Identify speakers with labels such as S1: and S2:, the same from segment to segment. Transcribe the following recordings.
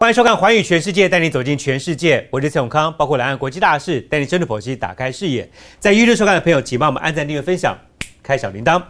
S1: 欢迎收看《环宇全世界》，带你走进全世界。我是蔡永康，包括两岸国际大事，带你深入剖析，打开视野。在预热收看的朋友，请帮我们按赞、订阅、分享，开小铃铛。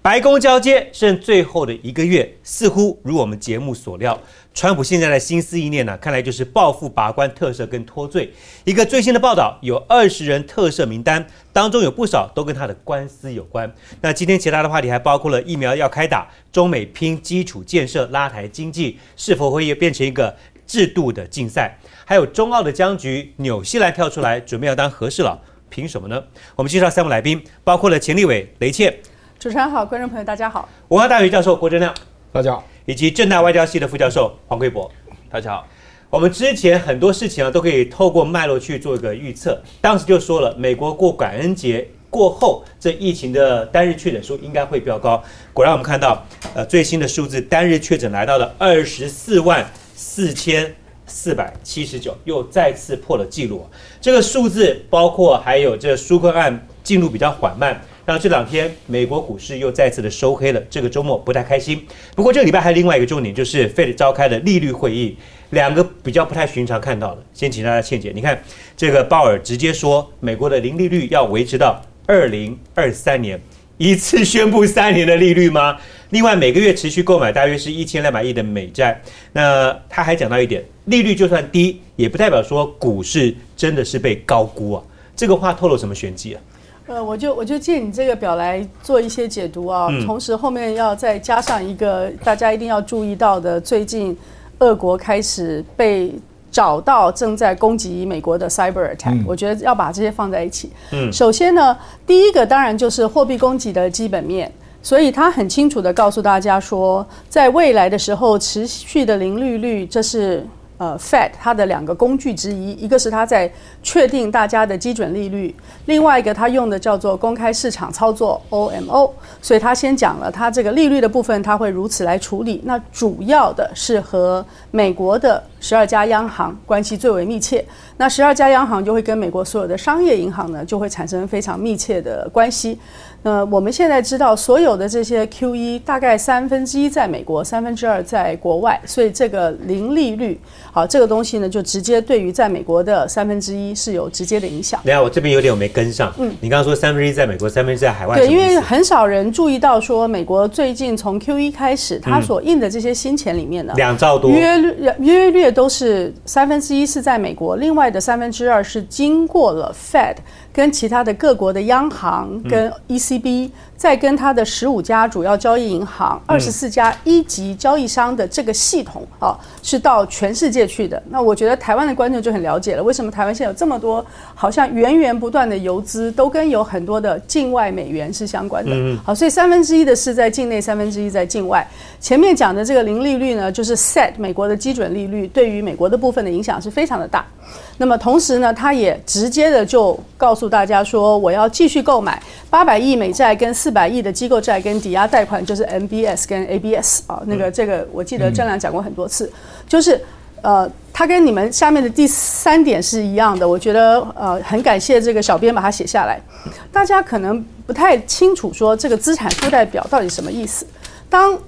S1: 白宫交接剩最后的一个月，似乎如我们节目所料，川普现在的心思意念呢，看来就是报复拔关特赦跟脱罪。一个最新的报道，有二十人特赦名单，当中有不少都跟他的官司有关。那今天其他的话题还包括了疫苗要开打，中美拼基础建设拉抬经济，是否会变成一个制度的竞赛？还有中澳的僵局，纽西兰跳出来准备要当和事佬，凭什么呢？我们介绍三位来宾，包括了钱立伟、雷倩。
S2: 主持人好，观众朋友大家好。
S1: 文化大学教授郭正亮，
S3: 大家好，
S1: 以及正大外交系的副教授黄贵博，
S3: 大家好。
S1: 我们之前很多事情啊，都可以透过脉络去做一个预测。当时就说了，美国过感恩节过后，这疫情的单日确诊数应该会飙高。果然，我们看到，呃，最新的数字，单日确诊来到了二十四万四千四百七十九，又再次破了纪录。这个数字包括还有这纾困案进度比较缓慢。那这两天美国股市又再次的收黑了，这个周末不太开心。不过这个礼拜还有另外一个重点，就是 Fed 召开的利率会议，两个比较不太寻常看到的。先请大家倩姐，你看这个鲍尔直接说，美国的零利率要维持到二零二三年，一次宣布三年的利率吗？另外每个月持续购买大约是一千两百亿的美债。那他还讲到一点，利率就算低，也不代表说股市真的是被高估啊。这个话透露什么玄机啊？
S2: 呃，我就我就借你这个表来做一些解读啊，同时后面要再加上一个大家一定要注意到的，最近俄国开始被找到正在攻击美国的 cyber attack，我觉得要把这些放在一起。嗯，首先呢，第一个当然就是货币供给的基本面，所以他很清楚的告诉大家说，在未来的时候持续的零利率，这是。呃，Fed 它的两个工具之一，一个是它在确定大家的基准利率，另外一个他用的叫做公开市场操作 OMO，所以他先讲了它这个利率的部分，它会如此来处理。那主要的是和美国的十二家央行关系最为密切，那十二家央行就会跟美国所有的商业银行呢，就会产生非常密切的关系。那，我们现在知道所有的这些 QE 大概三分之一在美国，三分之二在国外，所以这个零利率，好，这个东西呢，就直接对于在美国的三分之一是有直接的影响。
S1: 等下，我这边有点我没跟上。嗯，你刚刚说三分之一在美国，三分之一在海外。对，
S2: 因为很少人注意到说，美国最近从 Q 一开始，它所印的这些新钱里面呢，
S1: 两兆多，
S2: 约略约略都是三分之一是在美国，另外的三分之二是经过了 Fed。跟其他的各国的央行、跟 ECB，再跟它的十五家主要交易银行、二十四家一级交易商的这个系统啊，是到全世界去的。那我觉得台湾的观众就很了解了，为什么台湾现在有这么多好像源源不断的游资，都跟有很多的境外美元是相关的。好，所以三分之一的是在境内，三分之一在境外。前面讲的这个零利率呢，就是 set 美国的基准利率，对于美国的部分的影响是非常的大。那么同时呢，他也直接的就告诉大家说，我要继续购买八百亿美债跟四百亿的机构债跟抵押贷款，就是 MBS 跟 ABS 啊，那个这个我记得郑亮讲过很多次，就是呃，他跟你们下面的第三点是一样的。我觉得呃，很感谢这个小编把它写下来。大家可能不太清楚说这个资产负债表到底什么意思。当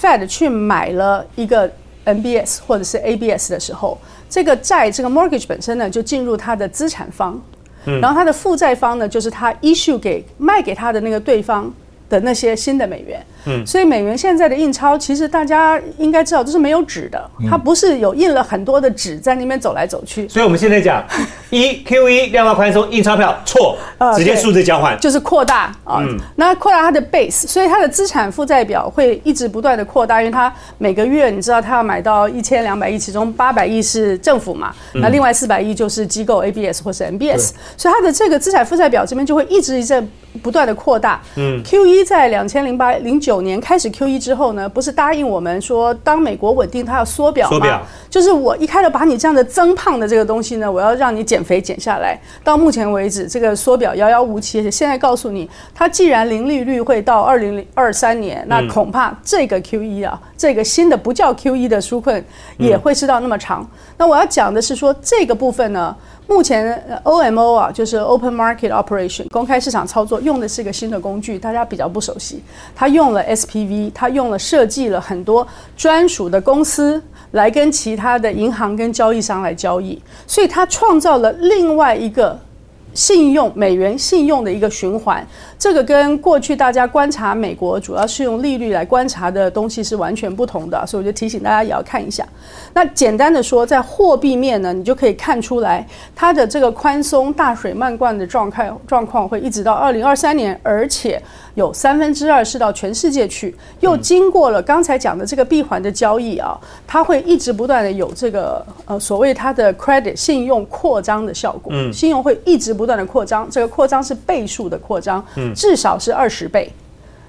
S2: Fed 去买了一个 MBS 或者是 ABS 的时候。这个债，这个 mortgage 本身呢，就进入他的资产方，然后他的负债方呢，就是他 issue 给卖给他的那个对方的那些新的美元。嗯，所以美元现在的印钞，其实大家应该知道，这是没有纸的，它不是有印了很多的纸在那边走来走去。
S1: 所以我们现在讲 一 Q E 量化宽松印钞票错，直接数字交换。
S2: 就是扩大啊，那扩大它的 base，所以它的资产负债表会一直不断的扩大，因为它每个月你知道它要买到一千两百亿，其中八百亿是政府嘛，那另外四百亿就是机构 A B S 或是 M B S，所以它的这个资产负债表这边就会一直一直不断的扩大。嗯，Q 一在两千零八零九。九年开始 Q 一之后呢，不是答应我们说，当美国稳定，它要缩表吗？就是我一开始把你这样的增胖的这个东西呢，我要让你减肥减下来。到目前为止，这个缩表遥遥无期。而且现在告诉你，它既然零利率会到二零零二三年，那恐怕这个 Q 一啊，这个新的不叫 Q E 的纾困也会是到那么长。那我要讲的是说，这个部分呢。目前 OMO 啊，就是 Open Market Operation 公开市场操作，用的是一个新的工具，大家比较不熟悉。它用了 SPV，它用了设计了很多专属的公司，来跟其他的银行跟交易商来交易，所以它创造了另外一个信用美元信用的一个循环。这个跟过去大家观察美国主要是用利率来观察的东西是完全不同的，所以我就提醒大家也要看一下。那简单的说，在货币面呢，你就可以看出来它的这个宽松大水漫灌的状态状况会一直到二零二三年，而且有三分之二是到全世界去，又经过了刚才讲的这个闭环的交易啊，它会一直不断的有这个呃所谓它的 credit 信用扩张的效果，信用会一直不断的扩张，这个扩张是倍数的扩张，至少是二十倍。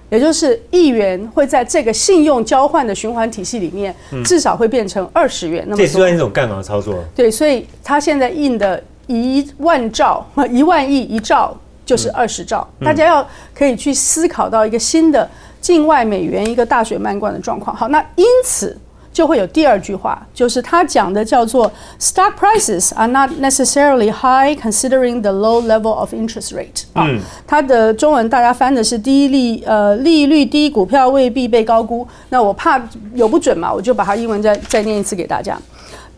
S2: 也就是一元会在这个信用交换的循环体系里面，至少会变成二十元。那么
S1: 这算一种杠杆操作。
S2: 对，所以他现在印的一万兆、一万亿、一兆就是二十兆，大家要可以去思考到一个新的境外美元一个大水漫灌的状况。好，那因此。就会有第二句话，就是他讲的叫做 “stock prices are not necessarily high considering the low level of interest rate”。啊，它的中文大家翻的是“低利呃利率低，股票未必被高估”。那我怕有不准嘛，我就把它英文再再念一次给大家。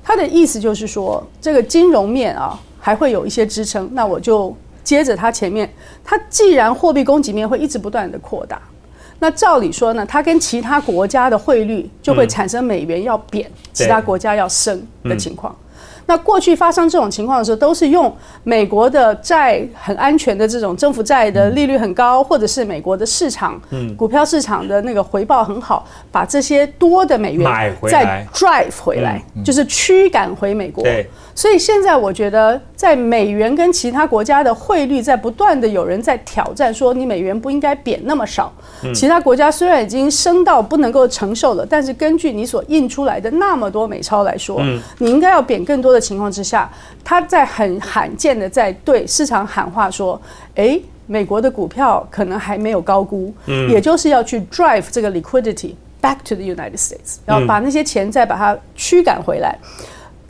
S2: 他的意思就是说，这个金融面啊还会有一些支撑。那我就接着它前面，它既然货币供给面会一直不断的扩大。那照理说呢，它跟其他国家的汇率就会产生美元要贬，其他国家要升的情况。那过去发生这种情况的时候，都是用美国的债很安全的这种政府债的利率很高，或者是美国的市场，股票市场的那个回报很好，把这些多的美元再 drive 回来，就是驱赶回美国。所以现在我觉得，在美元跟其他国家的汇率在不断的有人在挑战，说你美元不应该贬那么少。其他国家虽然已经升到不能够承受了，但是根据你所印出来的那么多美钞来说，你应该要贬更多的情况之下，他在很罕见的在对市场喊话说：“哎，美国的股票可能还没有高估，也就是要去 drive 这个 liquidity back to the United States，然后把那些钱再把它驱赶回来。”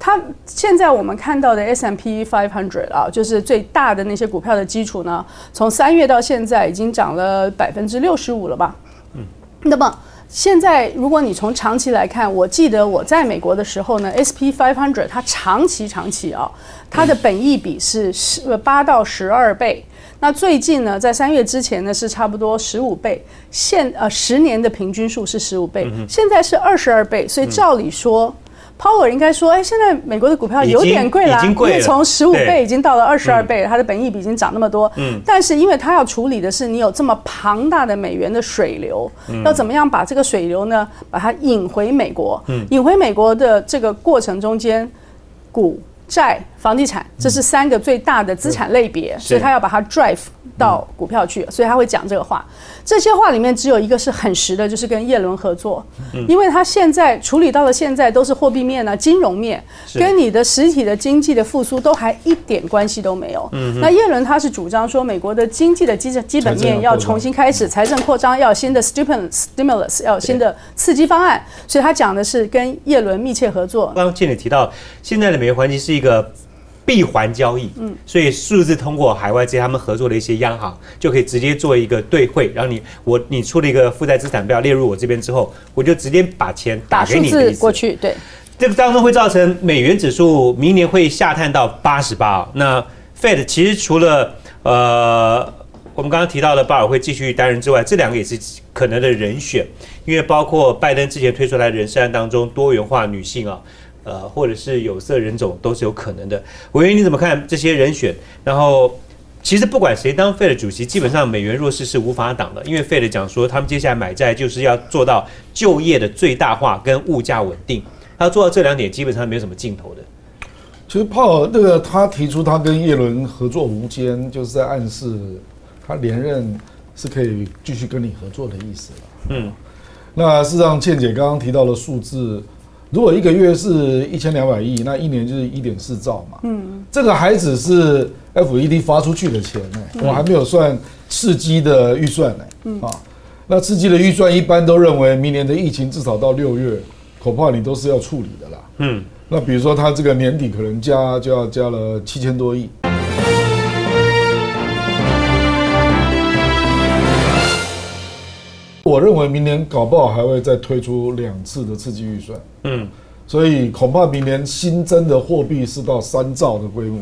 S2: 它现在我们看到的 S M P five hundred 啊，就是最大的那些股票的基础呢，从三月到现在已经涨了百分之六十五了吧？嗯，那么现在如果你从长期来看，我记得我在美国的时候呢，S P five hundred 它长期长期啊，它的本益比是十八到十二倍，那最近呢，在三月之前呢是差不多十五倍，现呃十年的平均数是十五倍，现在是二十二倍，所以照理说。Power 应该说，哎，现在美国的股票有点贵了，因为从十五倍已经到了二十二倍，它的本益比已经涨那么多。嗯，但是因为它要处理的是你有这么庞大的美元的水流，要怎么样把这个水流呢，把它引回美国？嗯，引回美国的这个过程中间，股债。房地产，这是三个最大的资产类别，所以他要把它 drive 到股票去，所以他会讲这个话。这些话里面只有一个是很实的，就是跟叶伦合作，因为他现在处理到了现在都是货币面啊、金融面，跟你的实体的经济的复苏都还一点关系都没有。那叶伦他是主张说，美国的经济的基基本面要重新开始，财政扩张要新的 stimulus，要新的刺激方案，所以他讲的是跟叶伦密切合作。
S1: 刚刚建磊提到，现在的美元环境是一个。闭环交易，嗯，所以数字通过海外这些他们合作的一些央行，就可以直接做一个兑汇，然后你我你出了一个负债资产表列入我这边之后，我就直接把钱打给你的
S2: 过去，对，
S1: 这个当中会造成美元指数明年会下探到八十八。那 Fed 其实除了呃我们刚刚提到的鲍尔会继续担任之外，这两个也是可能的人选，因为包括拜登之前推出来的人事案当中多元化女性啊。呃，或者是有色人种都是有可能的。委员，你怎么看这些人选？然后，其实不管谁当 Fed 主席，基本上美元弱势是无法挡的，因为 Fed 讲说，他们接下来买债就是要做到就业的最大化跟物价稳定。他要做到这两点，基本上没有什么尽头的。
S3: 其实鲍尔那个他提出他跟叶伦合作无间，就是在暗示他连任是可以继续跟你合作的意思了。嗯，那事实上，倩姐刚刚提到的数字。如果一个月是一千两百亿，那一年就是一点四兆嘛。嗯，这个还只是 FED 发出去的钱呢，我还没有算刺激的预算呢。嗯啊，那刺激的预算一般都认为明年的疫情至少到六月，恐怕你都是要处理的啦。嗯，那比如说他这个年底可能加就要加了七千多亿。我认为明年搞不好还会再推出两次的刺激预算。嗯，所以恐怕明年新增的货币是到三兆的规模。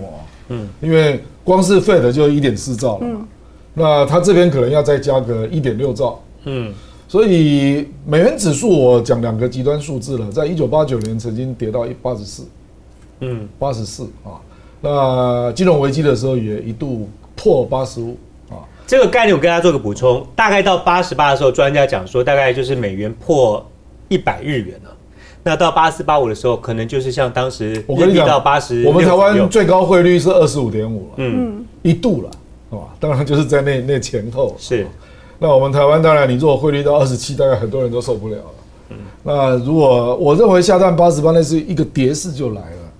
S3: 嗯，因为光是 Fed 就一点四兆了嘛，那它这边可能要再加个一点六兆。嗯，所以美元指数我讲两个极端数字了，在一九八九年曾经跌到一八十四，嗯，八十四啊。那金融危机的时候也一度破八十五啊。
S1: 这个概念我跟大家做个补充，大概到八十八的时候，专家讲说大概就是美元破一百日元了。那到八四八五的时候，可能就是像当时
S3: 我跟你讲
S1: 到八十，
S3: 我们台湾最高汇率是二十五点五了，嗯，一度了，是吧？当然就是在那那前后
S1: 是。
S3: 那我们台湾当然，你如果汇率到二十七，大概很多人都受不了了。嗯，那如果我认为下探八十八，那是一个跌势就来了，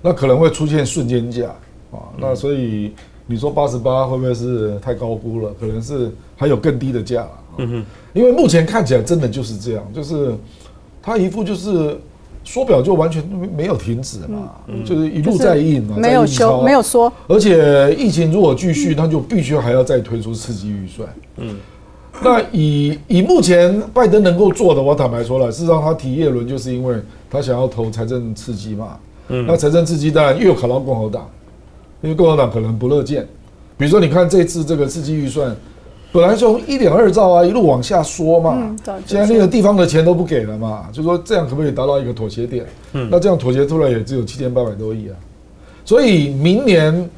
S3: 那可能会出现瞬间价啊。那所以你说八十八会不会是太高估了？可能是还有更低的价。嗯哼，因为目前看起来真的就是这样，就是他一副就是缩表就完全没有停止嘛，就是一路在印嘛，
S2: 没有修，没有缩。
S3: 而且疫情如果继续，那就必须还要再推出刺激预算。嗯。那以以目前拜登能够做的，我坦白说了，事实上他提耶伦就是因为他想要投财政刺激嘛。嗯。那财政刺激当然又有考到共和党，因为共和党可能不乐见。比如说，你看这次这个刺激预算，本来从一点二兆啊一路往下缩嘛，现在那个地方的钱都不给了嘛，就说这样可不可以达到一个妥协点？嗯。那这样妥协出来也只有七千八百多亿啊，所以明年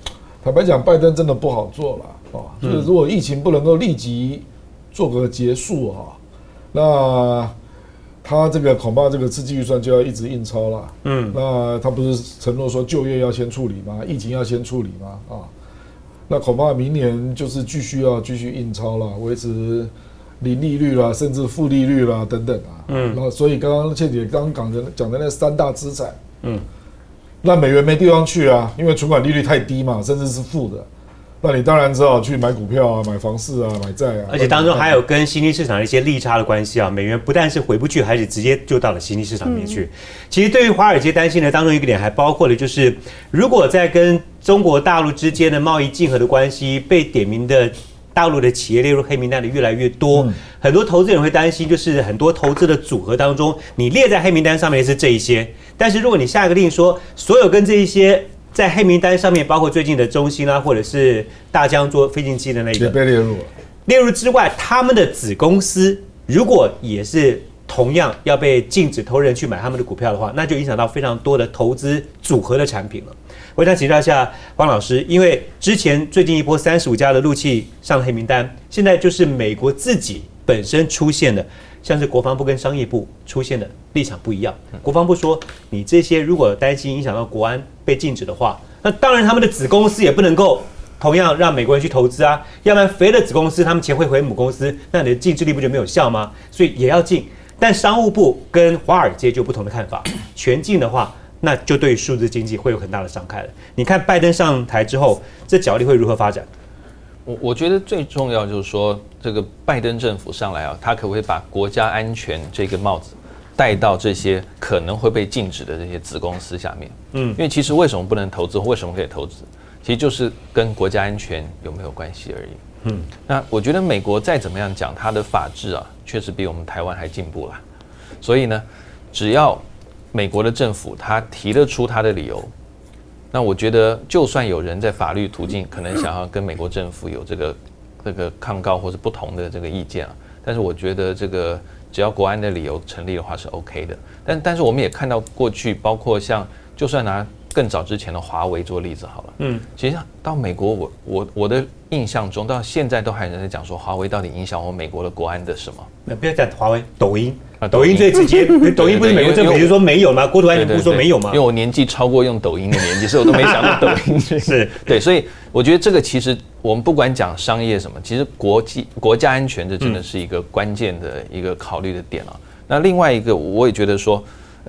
S3: 坦白讲，拜登真的不好做了哦。就是如果疫情不能够立即。做个结束哈，那他这个恐怕这个刺激预算就要一直印钞了。嗯，那他不是承诺说就业要先处理吗？疫情要先处理吗？啊，那恐怕明年就是继续要继续印钞了，维持零利率啦，甚至负利率啦等等啊。嗯，那所以刚刚倩姐刚刚讲的讲的那三大资产，嗯，那美元没地方去啊，因为存款利率太低嘛，甚至是负的。那你当然只好去买股票啊，买房市啊，买债啊。
S1: 而且当中还有跟新兴市场的一些利差的关系啊。美元不但是回不去，还是直接就到了新兴市场里面去。其实对于华尔街担心的当中一个点，还包括了就是，如果在跟中国大陆之间的贸易竞合的关系被点名的大陆的企业列入黑名单的越来越多，很多投资人会担心，就是很多投资的组合当中，你列在黑名单上面是这一些，但是如果你下一个令说，所有跟这一些。在黑名单上面，包括最近的中兴啊，或者是大疆做飞行器的那个，
S3: 被列入。
S1: 列入之外，他们的子公司如果也是同样要被禁止投人去买他们的股票的话，那就影响到非常多的投资组合的产品了。我想请教一下汪老师，因为之前最近一波三十五家的陆气上了黑名单，现在就是美国自己本身出现的。像是国防部跟商业部出现的立场不一样。国防部说，你这些如果担心影响到国安被禁止的话，那当然他们的子公司也不能够同样让美国人去投资啊，要不然肥的子公司他们钱会回母公司，那你的禁制力不就没有效吗？所以也要禁。但商务部跟华尔街就不同的看法，全禁的话，那就对数字经济会有很大的伤害了。你看拜登上台之后，这角力会如何发展？
S4: 我我觉得最重要就是说，这个拜登政府上来啊，他可不可以把国家安全这个帽子戴到这些可能会被禁止的这些子公司下面？嗯，因为其实为什么不能投资，为什么可以投资，其实就是跟国家安全有没有关系而已。嗯，那我觉得美国再怎么样讲，它的法治啊，确实比我们台湾还进步了。所以呢，只要美国的政府他提得出他的理由。那我觉得，就算有人在法律途径可能想要跟美国政府有这个这个抗告或者不同的这个意见啊，但是我觉得这个只要国安的理由成立的话是 OK 的。但但是我们也看到过去，包括像就算拿更早之前的华为做例子好了，嗯，其实到美国我我我的印象中到现在都还有人在讲说华为到底影响我美国的国安的什么？
S1: 那不要讲华为，抖音。啊，抖音最直接，抖音不是美国政府就说没有吗？国土安全部说没有吗？
S4: 因为我年纪超过用抖音的年纪，所以我都没想到抖音
S1: 是
S4: 对，所以我觉得这个其实我们不管讲商业什么，其实国际国家安全这真的是一个关键的一个考虑的点啊。那另外一个，我也觉得说，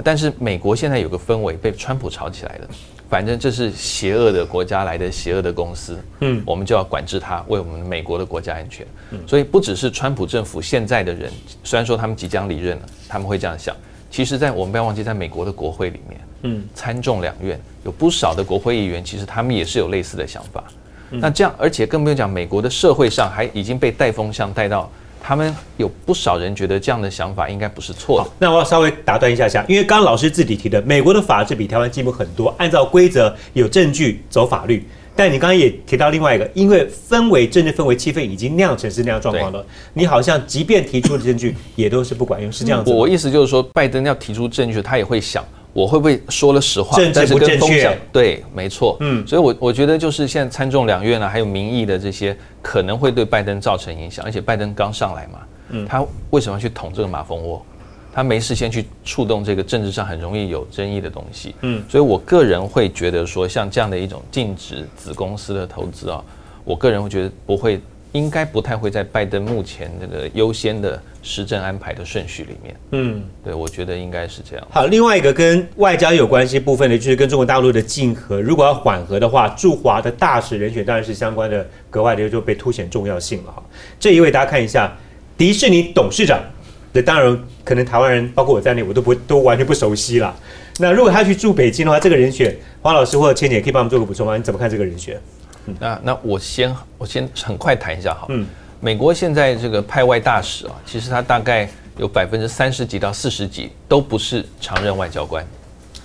S4: 但是美国现在有个氛围被川普炒起来了。反正这是邪恶的国家来的邪恶的公司，嗯，我们就要管制它，为我们美国的国家安全。所以不只是川普政府现在的人，虽然说他们即将离任了，他们会这样想。其实，在我们不要忘记，在美国的国会里面，嗯，参众两院有不少的国会议员，其实他们也是有类似的想法。那这样，而且更不用讲，美国的社会上还已经被带风向带到他们有不少人觉得这样的想法应该不是错的。
S1: 那我要稍微打断一下下，因为刚刚老师自己提的，美国的法制比台湾进步很多，按照规则有证据走法律。但你刚刚也提到另外一个，因为氛围政治氛围气氛已经酿成是那样状况了，你好像即便提出的证据也都是不管用，是这样子。
S4: 我意思就是说，拜登要提出证据，他也会想，我会不会说了实话，
S1: 政治不正确？
S4: 对，没错。嗯，所以我我觉得就是现在参众两院呢，还有民意的这些，可能会对拜登造成影响。而且拜登刚上来嘛，嗯，他为什么要去捅这个马蜂窝？他没事先去触动这个政治上很容易有争议的东西，嗯，所以我个人会觉得说，像这样的一种禁止子公司的投资啊，我个人会觉得不会，应该不太会在拜登目前这个优先的施政安排的顺序里面，嗯，对，我觉得应该是这样。
S1: 好，另外一个跟外交有关系部分呢，就是跟中国大陆的竞合，如果要缓和的话，驻华的大使人选当然是相关的格外的就被凸显重要性了哈。这一位大家看一下，迪士尼董事长。这当然，可能台湾人包括我在内，我都不都完全不熟悉了。那如果他去住北京的话，这个人选，黄老师或者千姐可以帮我们做个补充吗？你怎么看这个人选？
S4: 那那我先我先很快谈一下哈。嗯，美国现在这个派外大使啊，其实他大概有百分之三十几到四十几都不是常任外交官。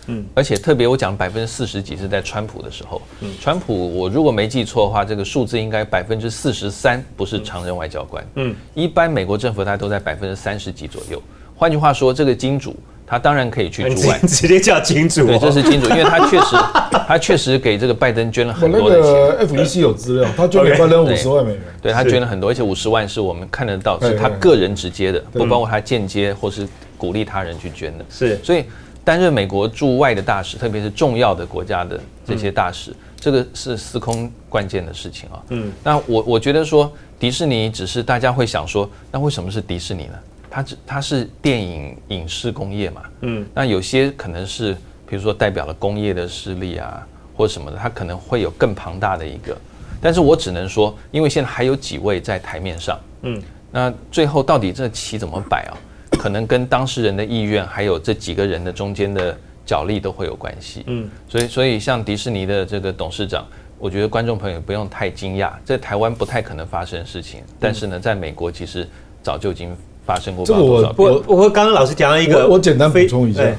S4: 嗯，而且特别我讲百分之四十几是在川普的时候，嗯，川普我如果没记错的话，这个数字应该百分之四十三不是常任外交官，嗯，一般美国政府它都在百分之三十几左右。换句话说，这个金主他当然可以去驻外，
S1: 直接叫金主，
S4: 对，这是金主，因为他确实 他确实给这个拜登捐了很多的钱。
S3: FEC 有资料，他捐给拜登五十万美元，
S4: 对他捐了很多，而且五十万是我们看得到，是他个人直接的，不包括他间接或是鼓励他人去捐的，
S1: 是，
S4: 所以。担任美国驻外的大使，特别是重要的国家的这些大使，这个是司空关键的事情啊。嗯，那我我觉得说迪士尼只是大家会想说，那为什么是迪士尼呢？它只它是电影影视工业嘛。嗯，那有些可能是比如说代表了工业的势力啊，或什么的，它可能会有更庞大的一个。但是我只能说，因为现在还有几位在台面上。嗯，那最后到底这棋怎么摆啊？可能跟当事人的意愿，还有这几个人的中间的角力都会有关系。嗯，所以所以像迪士尼的这个董事长，我觉得观众朋友不用太惊讶，在台湾不太可能发生的事情，但是呢，在美国其实早就已经发生过。
S3: 这个我
S1: 我我刚刚老师讲了一个，
S3: 我简单补充一下啊。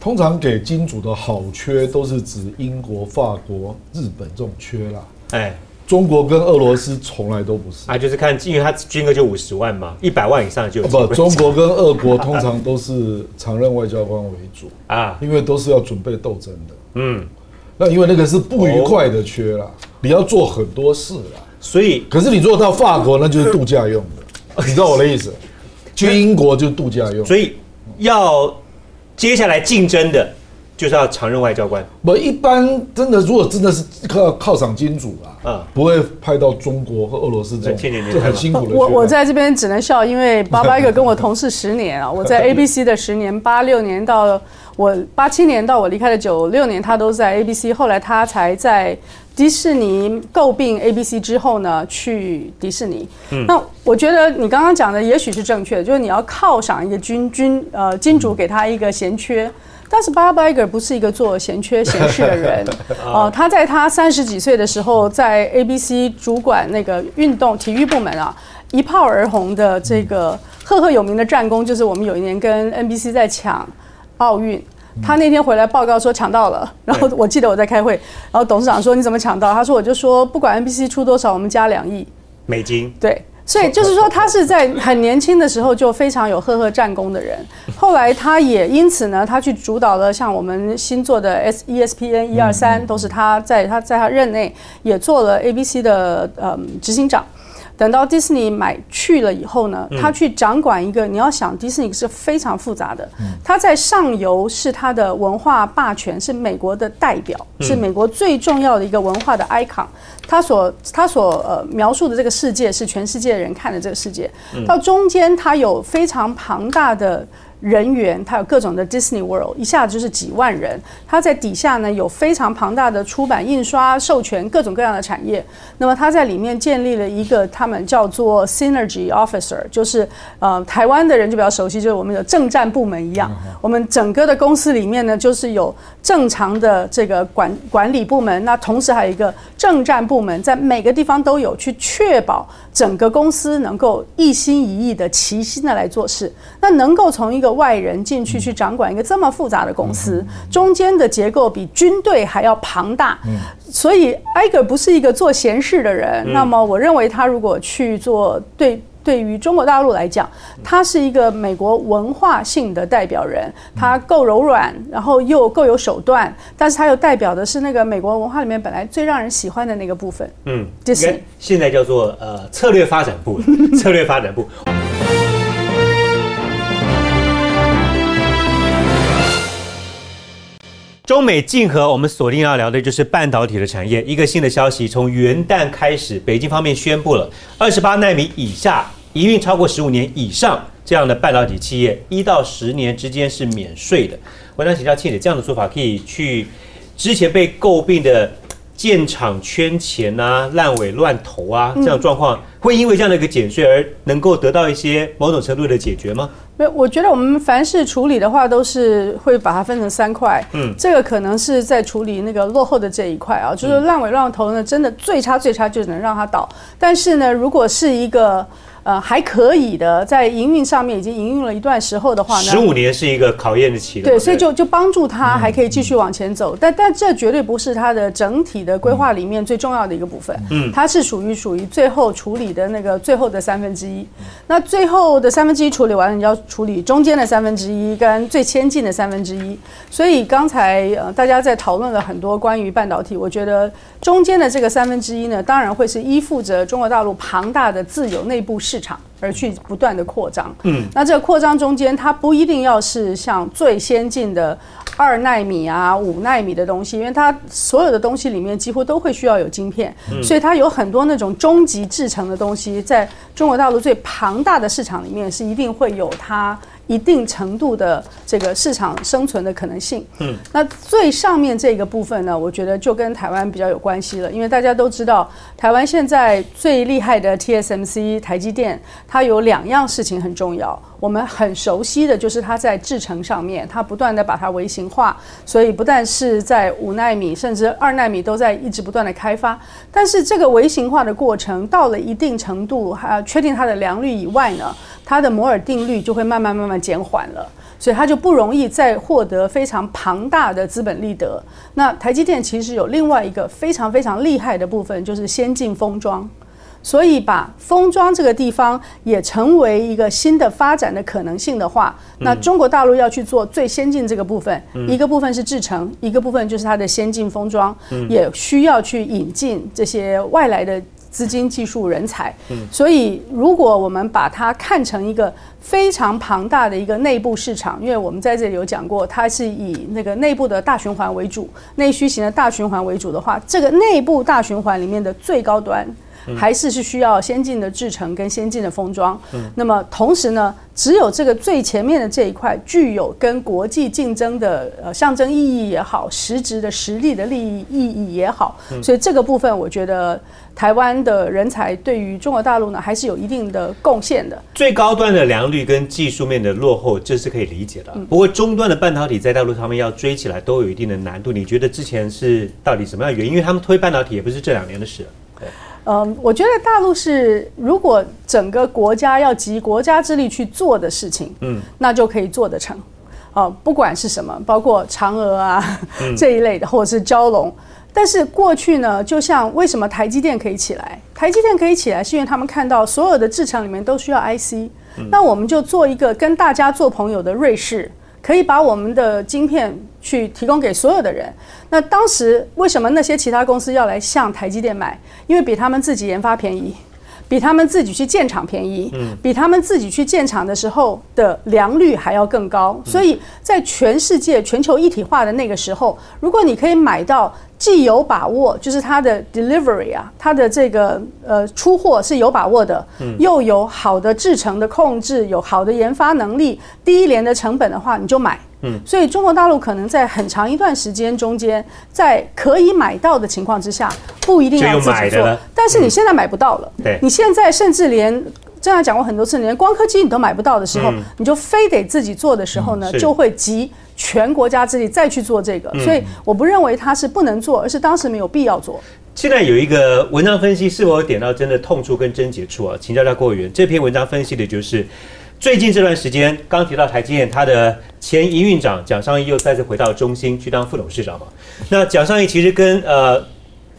S3: 通常给金主的好缺都是指英国、法国、日本这种缺啦。哎。中国跟俄罗斯从来都不是
S1: 啊，就是看，因为他金额就五十万嘛，一百万以上就
S3: 不。中国跟俄国通常都是常任外交官为主啊，因为都是要准备斗争的。嗯，那因为那个是不愉快的缺啦，你要做很多事啦，
S1: 所以
S3: 可是你如果到法国那就是度假用的，你知道我的意思？去英国就度假用，
S1: 所以要接下来竞争的。就是要常任外交官，
S3: 不一般真的，如果真的是靠靠赏金主啦，嗯，不会派到中国和俄罗斯这种就很辛苦的。
S2: 我我在这边只能笑，因为八八个跟我同事十年啊，我在 ABC 的十年，八六年到我八七年到我离开的九六年，他都在 ABC，后来他才在迪士尼诟病 ABC 之后呢，去迪士尼。嗯，那我觉得你刚刚讲的也许是正确的，就是你要犒赏一个君君呃金主，给他一个闲缺。但是 Bob Iger 不是一个做闲缺闲事的人，哦，他在他三十几岁的时候，在 ABC 主管那个运动体育部门啊，一炮而红的这个赫赫有名的战功，就是我们有一年跟 NBC 在抢奥运，他那天回来报告说抢到了，然后我记得我在开会，然后董事长说你怎么抢到？他说我就说不管 NBC 出多少，我们加两亿
S1: 美金，
S2: 对。所以就是说，他是在很年轻的时候就非常有赫赫战功的人。后来他也因此呢，他去主导了像我们新做的 S E S P N 一二三，都是他在他在他任内也做了 A B C 的嗯执行长。等到迪士尼买去了以后呢，他去掌管一个，你要想迪士尼是非常复杂的。他在上游是他的文化霸权，是美国的代表，是美国最重要的一个文化的 icon。他所他所呃描述的这个世界是全世界人看的这个世界。到中间，他有非常庞大的。人员，它有各种的 Disney World，一下子就是几万人。它在底下呢，有非常庞大的出版、印刷、授权各种各样的产业。那么它在里面建立了一个他们叫做 Synergy Officer，就是呃，台湾的人就比较熟悉，就是我们的政战部门一样。我们整个的公司里面呢，就是有正常的这个管管理部门，那同时还有一个政战部门，在每个地方都有去确保整个公司能够一心一意的齐心的来做事。那能够从一个外人进去去掌管一个这么复杂的公司，中间的结构比军队还要庞大，所以埃格不是一个做闲事的人。那么我认为他如果去做对。对于中国大陆来讲，他是一个美国文化性的代表人，他够柔软，然后又够有手段，但是他又代表的是那个美国文化里面本来最让人喜欢的那个部分。嗯，
S1: 就是现在叫做呃 策略发展部，策略发展部。中美竞合，我们锁定要聊的就是半导体的产业。一个新的消息，从元旦开始，北京方面宣布了，二十八纳米以下、营运超过十五年以上这样的半导体企业，一到十年之间是免税的。我想请教庆姐，这样的做法可以去之前被诟病的建厂圈钱啊、烂尾乱投啊这样状况，会因为这样的一个减税而能够得到一些某种程度的解决吗？
S2: 没有，我觉得我们凡是处理的话，都是会把它分成三块。嗯，这个可能是在处理那个落后的这一块啊，就是烂尾烂头呢，真的最差最差就能让它倒。但是呢，如果是一个。呃，还可以的，在营运上面已经营运了一段时候的话呢，
S1: 十五年是一个考验的期。
S2: 对，所以就就帮助他还可以继续往前走，但但这绝对不是他的整体的规划里面最重要的一个部分。嗯，它是属于属于最后处理的那个最后的三分之一。那最后的三分之一处理完了，你要处理中间的三分之一跟最先进的三分之一。所以刚才呃大家在讨论了很多关于半导体，我觉得中间的这个三分之一呢，当然会是依附着中国大陆庞大的自有内部市。市场而去不断的扩张，嗯，那这个扩张中间，它不一定要是像最先进的二纳米啊、五纳米的东西，因为它所有的东西里面几乎都会需要有晶片，所以它有很多那种终极制成的东西，在中国大陆最庞大的市场里面是一定会有它。一定程度的这个市场生存的可能性。嗯，那最上面这个部分呢，我觉得就跟台湾比较有关系了，因为大家都知道，台湾现在最厉害的 TSMC 台积电，它有两样事情很重要。我们很熟悉的就是它在制程上面，它不断的把它微型化，所以不但是在五纳米，甚至二纳米都在一直不断的开发。但是这个微型化的过程到了一定程度，还要确定它的良率以外呢，它的摩尔定律就会慢慢慢慢减缓了，所以它就不容易再获得非常庞大的资本利得。那台积电其实有另外一个非常非常厉害的部分，就是先进封装。所以，把封装这个地方也成为一个新的发展的可能性的话，那中国大陆要去做最先进这个部分，一个部分是制程，一个部分就是它的先进封装，也需要去引进这些外来的资金、技术人才。所以，如果我们把它看成一个非常庞大的一个内部市场，因为我们在这里有讲过，它是以那个内部的大循环为主，内需型的大循环为主的话，这个内部大循环里面的最高端。还是是需要先进的制程跟先进的封装。那么同时呢，只有这个最前面的这一块具有跟国际竞争的呃象征意义也好，实质的实力的利益意义也好。所以这个部分，我觉得台湾的人才对于中国大陆呢，还是有一定的贡献的。
S1: 最高端的良率跟技术面的落后，这是可以理解的。不过终端的半导体在大陆上面要追起来，都有一定的难度。你觉得之前是到底什么样原因？因为他们推半导体也不是这两年的事。
S2: 嗯，我觉得大陆是如果整个国家要集国家之力去做的事情，嗯，那就可以做得成。哦，不管是什么，包括嫦娥啊 这一类的，或者是蛟龙。但是过去呢，就像为什么台积电可以起来？台积电可以起来，是因为他们看到所有的制程里面都需要 IC，那我们就做一个跟大家做朋友的瑞士。可以把我们的晶片去提供给所有的人。那当时为什么那些其他公司要来向台积电买？因为比他们自己研发便宜，比他们自己去建厂便宜，比他们自己去建厂的时候的良率还要更高。所以在全世界全球一体化的那个时候，如果你可以买到。既有把握，就是它的 delivery 啊，它的这个呃出货是有把握的，又有好的制程的控制，有好的研发能力，低廉的成本的话，你就买。嗯，所以中国大陆可能在很长一段时间中间，在可以买到的情况之下，不一定要自己做，但是你现在买不到了。
S1: 对，
S2: 你现在甚至连。这样讲过很多次，连光刻机你都买不到的时候，你就非得自己做的时候呢，就会集全国家之力再去做这个，所以我不认为它是不能做，而是当时没有必要做。
S1: 现在有一个文章分析，是否点到真的痛处跟症结处啊？请教一下郭委员，这篇文章分析的就是最近这段时间，刚提到台积电，它的前营运长蒋尚义又再次回到中心去当副董事长嘛？那蒋尚义其实跟呃。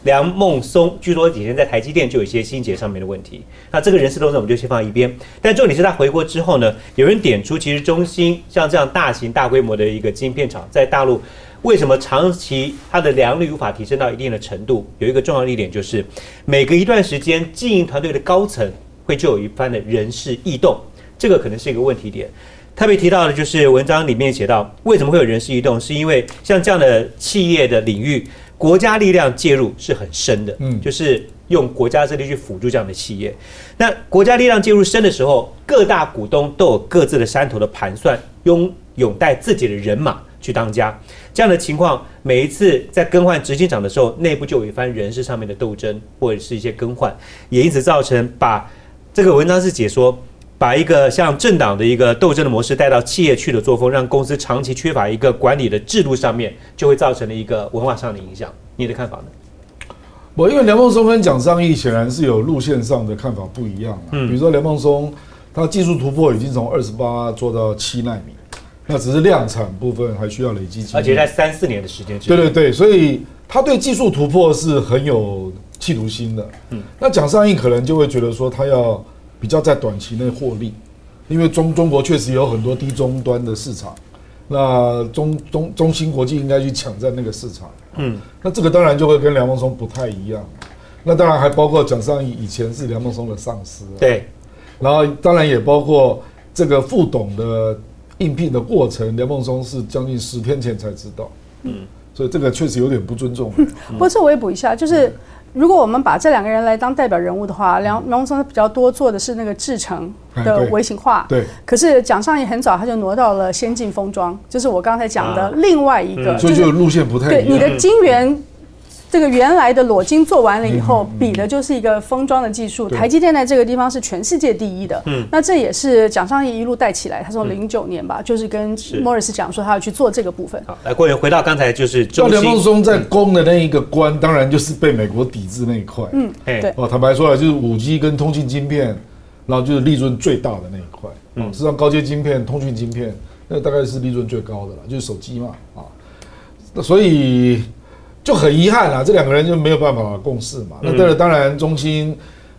S1: 梁孟松据说以前在台积电就有一些心结上面的问题，那这个人事动作我们就先放一边。但重点是他回国之后呢，有人点出，其实中芯像这样大型大规模的一个晶片厂，在大陆为什么长期它的良率无法提升到一定的程度？有一个重要的一点就是，每隔一段时间，经营团队的高层会就有一番的人事异动，这个可能是一个问题点。特别提到的就是文章里面写到，为什么会有人事异动？是因为像这样的企业的领域。国家力量介入是很深的，嗯，就是用国家之力去辅助这样的企业。那国家力量介入深的时候，各大股东都有各自的山头的盘算，拥拥带自己的人马去当家。这样的情况，每一次在更换执行长的时候，内部就有一番人事上面的斗争，或者是一些更换，也因此造成把这个文章是解说。把一个像政党的一个斗争的模式带到企业去的作风，让公司长期缺乏一个管理的制度上面，就会造成了一个文化上的影响。你的看法呢？
S3: 我因为梁孟松跟蒋尚义显然是有路线上的看法不一样嗯，比如说梁孟松，他技术突破已经从二十八做到七纳米，那只是量产部分还需要累积。
S1: 而且在三四年的时间。
S3: 对对对，所以他对技术突破是很有企图心的。嗯，那蒋尚义可能就会觉得说他要。比较在短期内获利，因为中中国确实有很多低中端的市场，那中中中芯国际应该去抢占那个市场，嗯，那这个当然就会跟梁孟松不太一样，那当然还包括蒋尚义以前是梁孟松的上司，
S1: 对，
S3: 然后当然也包括这个副董的应聘的过程，梁孟松是将近十天前才知道，嗯，所以这个确实有点不尊重。
S2: 不过这我也补一下，就是。如果我们把这两个人来当代表人物的话，梁梁鸿松比较多做的是那个制成的微型化，
S3: 对。
S2: 可是蒋尚义很早他就挪到了先进封装，就是我刚才讲的另外一个，
S3: 所以就路线不太一样。
S2: 对，你的晶圆。这个原来的裸晶做完了以后，比的就是一个封装的技术。台积电在这个地方是全世界第一的。嗯，那这也是蒋尚义一路带起来。他从零九年吧，就是跟莫尔斯讲说他要去做这个部分。
S1: 好，来郭员回到刚才就是
S3: 赵梁孟松在攻的那一个关，当然就是被美国抵制那一块。嗯，对。哦，坦白说来，就是五 G 跟通讯晶片，然后就是利润最大的那一块。嗯，实际上高阶晶片、通讯晶片，那大概是利润最高的了，就是手机嘛。啊，那所以。就很遗憾啊，这两个人就没有办法共事嘛。那当然，当然中心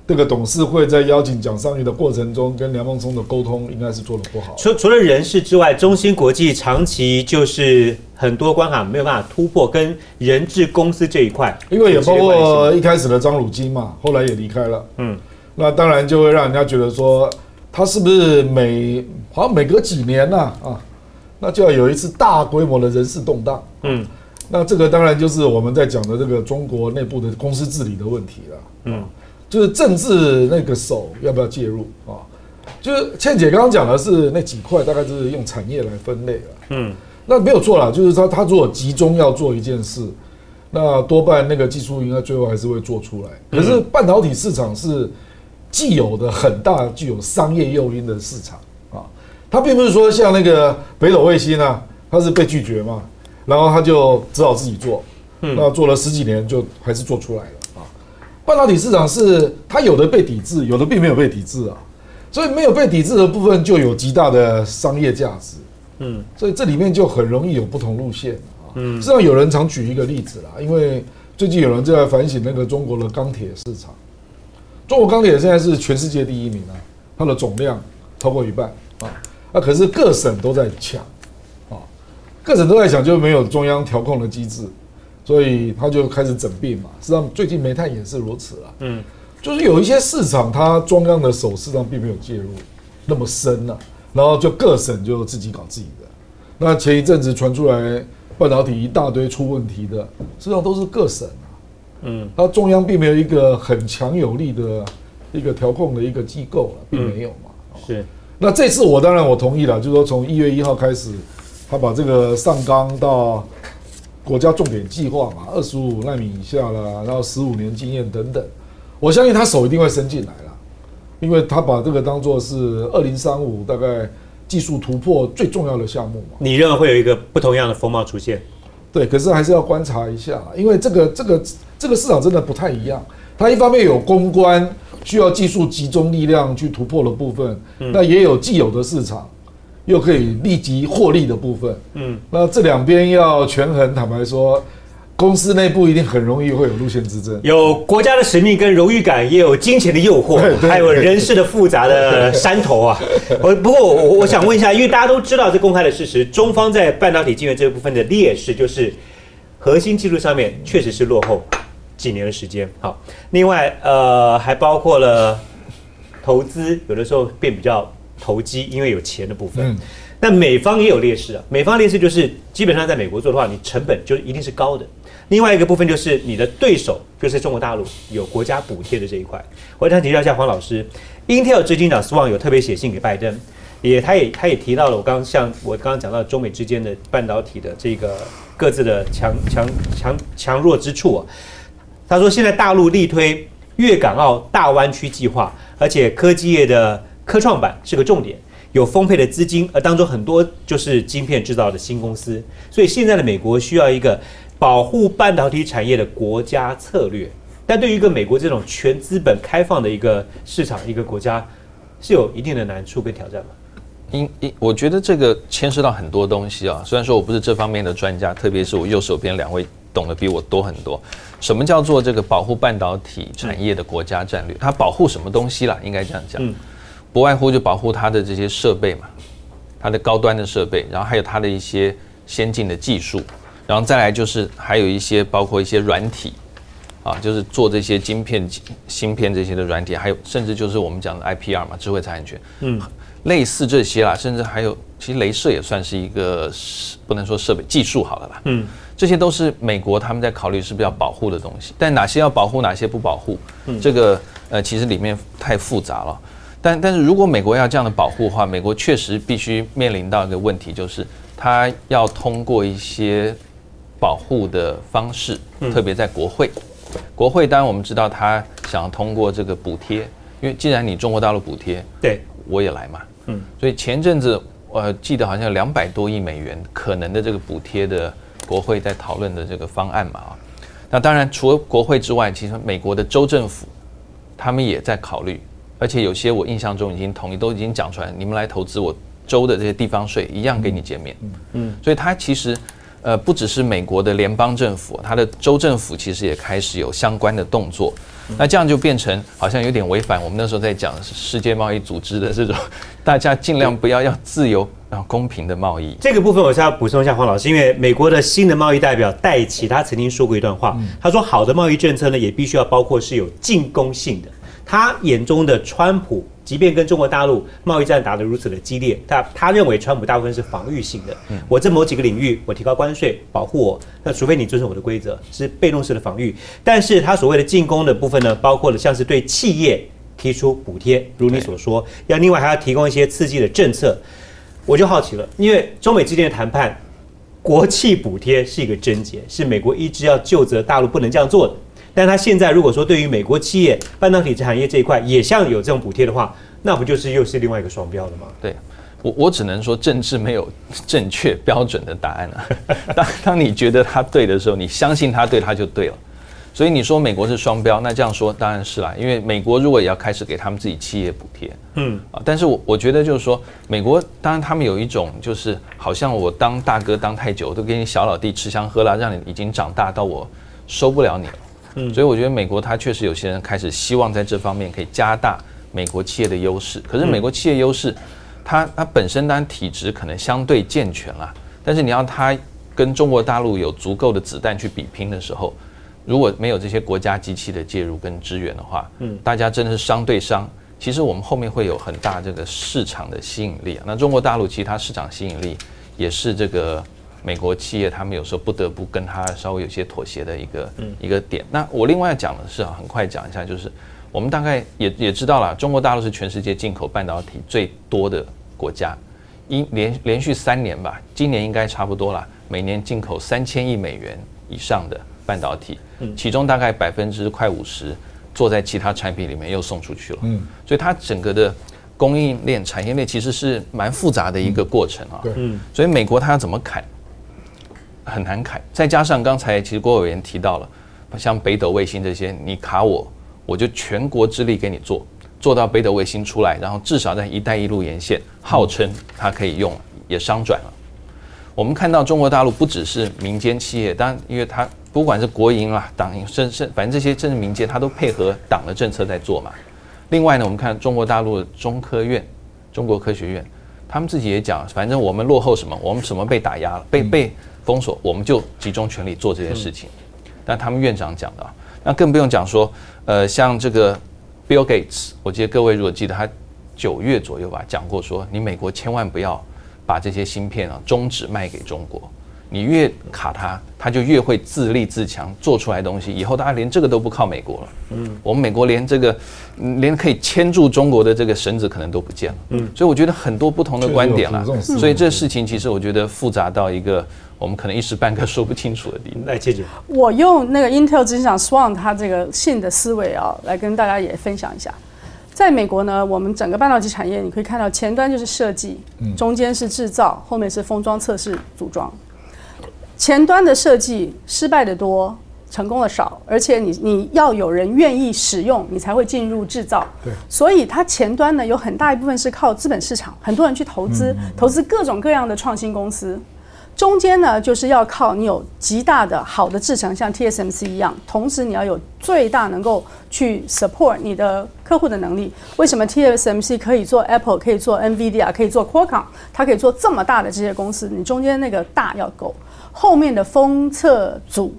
S3: 这个董事会在邀请蒋尚义的过程中，跟梁孟松的沟通应该是做的不好。
S1: 除除了人事之外，中芯国际长期就是很多关卡没有办法突破，跟人质公司这一块，
S3: 因为也包括一开始的张汝京嘛，后来也离开了。嗯，那当然就会让人家觉得说，他是不是每好像每隔几年呢啊，那就要有一次大规模的人事动荡。嗯。那这个当然就是我们在讲的这个中国内部的公司治理的问题了，嗯，就是政治那个手要不要介入啊？就是倩姐刚刚讲的是那几块，大概就是用产业来分类了，嗯，那没有错啦，就是他他如果集中要做一件事，那多半那个技术应该最后还是会做出来。可是半导体市场是既有的很大具有商业诱因的市场啊，它并不是说像那个北斗卫星啊，它是被拒绝嘛。然后他就只好自己做，那做了十几年就还是做出来了啊。半导体市场是它有的被抵制，有的并没有被抵制啊，所以没有被抵制的部分就有极大的商业价值，嗯，所以这里面就很容易有不同路线啊。嗯，实际上有人常举一个例子啦，因为最近有人就在反省那个中国的钢铁市场，中国钢铁现在是全世界第一名啊，它的总量超过一半啊，那可是各省都在抢。各省都在想，就没有中央调控的机制，所以他就开始整病嘛。实际上，最近煤炭也是如此啊。嗯，就是有一些市场，它中央的手实际上并没有介入那么深啊，然后就各省就自己搞自己的。那前一阵子传出来半导体一大堆出问题的，实际上都是各省啊。嗯，它中央并没有一个很强有力的一个调控的一个机构了，并没有嘛。
S1: 是。
S3: 那这次我当然我同意了，就是说从一月一号开始。他把这个上纲到国家重点计划嘛，二十五纳米以下啦，然后十五年经验等等，我相信他手一定会伸进来了，因为他把这个当做是二零三五大概技术突破最重要的项目嘛。
S1: 你认为会有一个不同样的风貌出现？
S3: 对，可是还是要观察一下，因为这个这个这个市场真的不太一样。它一方面有公关需要技术集中力量去突破的部分，那也有既有的市场又可以立即获利的部分。嗯，那这两边要权衡，坦白说。公司内部一定很容易会有路线之争，
S1: 有国家的使命跟荣誉感，也有金钱的诱惑，还有人事的复杂的山头啊。我 不过我我想问一下，因为大家都知道这公开的事实，中方在半导体晶圆这部分的劣势就是核心技术上面确实是落后几年的时间。好，另外呃还包括了投资，有的时候变比较投机，因为有钱的部分。那美方也有劣势啊，美方劣势就是基本上在美国做的话，你成本就一定是高的。另外一个部分就是你的对手就是中国大陆有国家补贴的这一块，我想请教一下黄老师，Intel 执行长 Swan 有特别写信给拜登，也他也他也提到了我刚刚像我刚刚讲到中美之间的半导体的这个各自的强强强强弱之处啊，他说现在大陆力推粤港澳大湾区计划，而且科技业的科创板是个重点，有丰沛的资金，而当中很多就是晶片制造的新公司，所以现在的美国需要一个。保护半导体产业的国家策略，但对于一个美国这种全资本开放的一个市场、一个国家，是有一定的难处跟挑战吗？
S4: 因因，我觉得这个牵涉到很多东西啊。虽然说我不是这方面的专家，特别是我右手边两位懂得比我多很多。什么叫做这个保护半导体产业的国家战略？它保护什么东西啦？应该这样讲，不外乎就保护它的这些设备嘛，它的高端的设备，然后还有它的一些先进的技术。然后再来就是还有一些包括一些软体，啊，就是做这些晶片、芯片这些的软体，还有甚至就是我们讲的 IPR 嘛，智慧财产权，嗯，类似这些啦，甚至还有其实镭射也算是一个不能说设备技术好了吧，嗯，这些都是美国他们在考虑是不是要保护的东西，但哪些要保护，哪些不保护，这个呃其实里面太复杂了，但但是如果美国要这样的保护的话，美国确实必须面临到一个问题，就是它要通过一些。保护的方式，特别在国会。国会当然我们知道，他想要通过这个补贴，因为既然你中国大陆补贴，
S1: 对，
S4: 我也来嘛。嗯，所以前阵子我记得好像有两百多亿美元可能的这个补贴的国会在讨论的这个方案嘛啊。那当然除了国会之外，其实美国的州政府他们也在考虑，而且有些我印象中已经同意，都已经讲出来，你们来投资我州的这些地方税一样给你减免。嗯嗯，所以他其实。呃，不只是美国的联邦政府，它的州政府其实也开始有相关的动作。那这样就变成好像有点违反我们那时候在讲世界贸易组织的这种，大家尽量不要要自由然后公平的贸易。
S1: 这个部分我是要补充一下黄老师，因为美国的新的贸易代表戴奇他曾经说过一段话，他说好的贸易政策呢也必须要包括是有进攻性的。他眼中的川普。即便跟中国大陆贸易战打得如此的激烈，他他认为川普大部分是防御性的。我在某几个领域我提高关税保护我，那除非你遵守我的规则，是被动式的防御。但是他所谓的进攻的部分呢，包括了像是对企业提出补贴，如你所说，要另外还要提供一些刺激的政策。我就好奇了，因为中美之间的谈判，国企补贴是一个症结，是美国一直要就责大陆不能这样做的。但他现在如果说对于美国企业半导体产业这一块也像有这种补贴的话，那不就是又是另外一个双标了吗？
S4: 对，我我只能说政治没有 正确标准的答案啊。当当你觉得他对的时候，你相信他对他就对了。所以你说美国是双标，那这样说当然是啦。因为美国如果也要开始给他们自己企业补贴，嗯啊，但是我我觉得就是说，美国当然他们有一种就是好像我当大哥当太久，都给你小老弟吃香喝辣，让你已经长大到我收不了你了。所以我觉得美国它确实有些人开始希望在这方面可以加大美国企业的优势。可是美国企业优势，它它本身当然体质可能相对健全啦，但是你要它跟中国大陆有足够的子弹去比拼的时候，如果没有这些国家机器的介入跟支援的话，嗯，大家真的是商对商。其实我们后面会有很大这个市场的吸引力啊。那中国大陆其他市场吸引力也是这个。美国企业他们有时候不得不跟他稍微有些妥协的一个一个点。那我另外要讲的是啊，很快讲一下，就是我们大概也也知道了，中国大陆是全世界进口半导体最多的国家，一连连续三年吧，今年应该差不多了，每年进口三千亿美元以上的半导体，其中大概百分之快五十做在其他产品里面又送出去了。嗯，所以它整个的供应链、产业链其实是蛮复杂的一个过程啊。
S1: 嗯
S4: 所以美国它要怎么砍，很难砍。再加上刚才其实郭委员提到了，像北斗卫星这些，你卡我，我就全国之力给你做，做到北斗卫星出来，然后至少在“一带一路”沿线，号称它可以用，也商转了。我们看到中国大陆不只是民间企业，当然，因为它不管是国营啊、党营，甚甚，反正这些政治民间，它都配合党的政策在做嘛。另外呢，我们看中国大陆的中科院、中国科学院，他们自己也讲，反正我们落后什么，我们什么被打压了，被被封锁，我们就集中全力做这件事情。但他们院长讲的啊，那更不用讲说，呃，像这个 Bill Gates，我记得各位如果记得，他九月左右吧讲过说，你美国千万不要把这些芯片啊终止卖给中国，你越卡它，它就越会自立自强，做出来东西，以后大家连这个都不靠美国了。嗯，我们美国连这个嗯连可以牵住中国的这个绳子可能都不见了。嗯，所以我觉得很多不同的观点啦所以这事情其实我觉得复杂到一个我们可能一时半刻说不清楚的地方。
S1: 来，切姐，
S2: 我用那个 Intel 执行长 Swan 他这个信的思维啊，来跟大家也分享一下。在美国呢，我们整个半导体产业，你可以看到前端就是设计，中间是制造，后面是封装、测试、组装。前端的设计失败的多，成功的少，而且你你要有人愿意使用，你才会进入制造。
S3: 对
S2: 所以它前端呢有很大一部分是靠资本市场，很多人去投资，投资各种各样的创新公司。中间呢，就是要靠你有极大的好的制程，像 TSMC 一样，同时你要有最大能够去 support 你的客户的能力。为什么 TSMC 可以做 Apple，可以做 NVIDIA，可以做 Qualcomm，它可以做这么大的这些公司？你中间那个大要够，后面的封测组，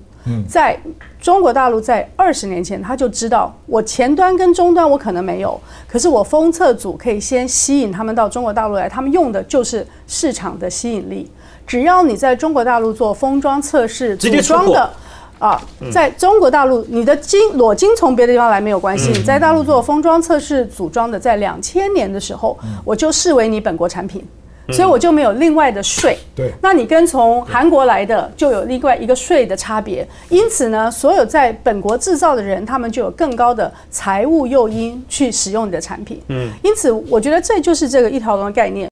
S2: 在中国大陆在二十年前他就知道，我前端跟终端我可能没有，可是我封测组可以先吸引他们到中国大陆来，他们用的就是市场的吸引力。只要你在中国大陆做封装测试、组装的。啊，在中国大陆，你的金裸金从别的地方来没有关系。你在大陆做封装测试、组装的，在两千年的时候，我就视为你本国产品，所以我就没有另外的税。
S3: 对
S2: 那你跟从韩国来的就有另外一个税的差别。因此呢，所有在本国制造的人，他们就有更高的财务诱因去使用你的产品。嗯，因此我觉得这就是这个一条龙的概念。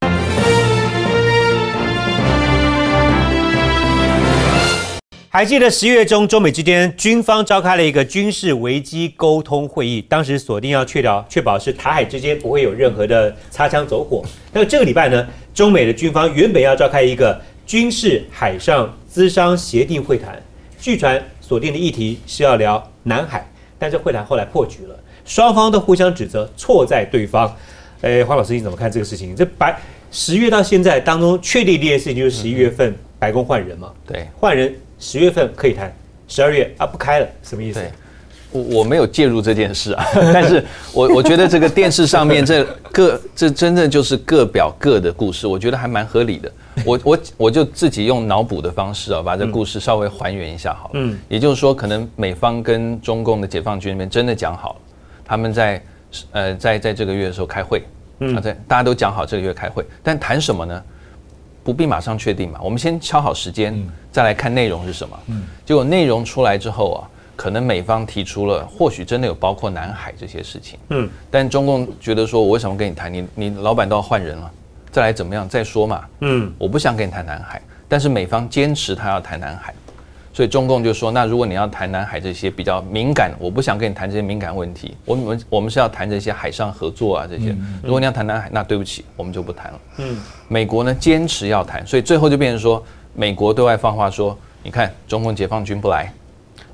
S1: 还记得十月中，中美之间军方召开了一个军事危机沟通会议，当时锁定要确保确保是台海之间不会有任何的擦枪走火。那这个礼拜呢，中美的军方原本要召开一个军事海上资商协定会谈，据传锁定的议题是要聊南海，但这会谈后来破局了，双方都互相指责错在对方。诶，黄老师你怎么看这个事情？这白 十月到现在当中确定的一件事情就是十一月份白宫换人嘛，
S4: 对。
S1: 换人十月份可以谈，十二月啊不开了，什么意思？
S4: 对，我我没有介入这件事啊，但是我我觉得这个电视上面这各这真正就是各表各的故事，我觉得还蛮合理的。我我我就自己用脑补的方式啊，把这故事稍微还原一下好了。嗯，也就是说，可能美方跟中共的解放军那边真的讲好了，他们在呃在在这个月的时候开会，啊，在大家都讲好这个月开会，但谈什么呢？不必马上确定嘛，我们先敲好时间，再来看内容是什么。结果内容出来之后啊，可能美方提出了，或许真的有包括南海这些事情。
S1: 嗯，
S4: 但中共觉得说，我为什么跟你谈？你你老板都要换人了，再来怎么样再说嘛。
S1: 嗯，
S4: 我不想跟你谈南海，但是美方坚持他要谈南海，所以中共就说，那如果你要谈南海这些比较敏感，我不想跟你谈这些敏感问题，我们我们是要谈这些海上合作啊这些。如果你要谈南海，那对不起，我们就不谈了。
S1: 嗯，
S4: 美国呢坚持要谈，所以最后就变成说，美国对外放话说，你看中共解放军不来，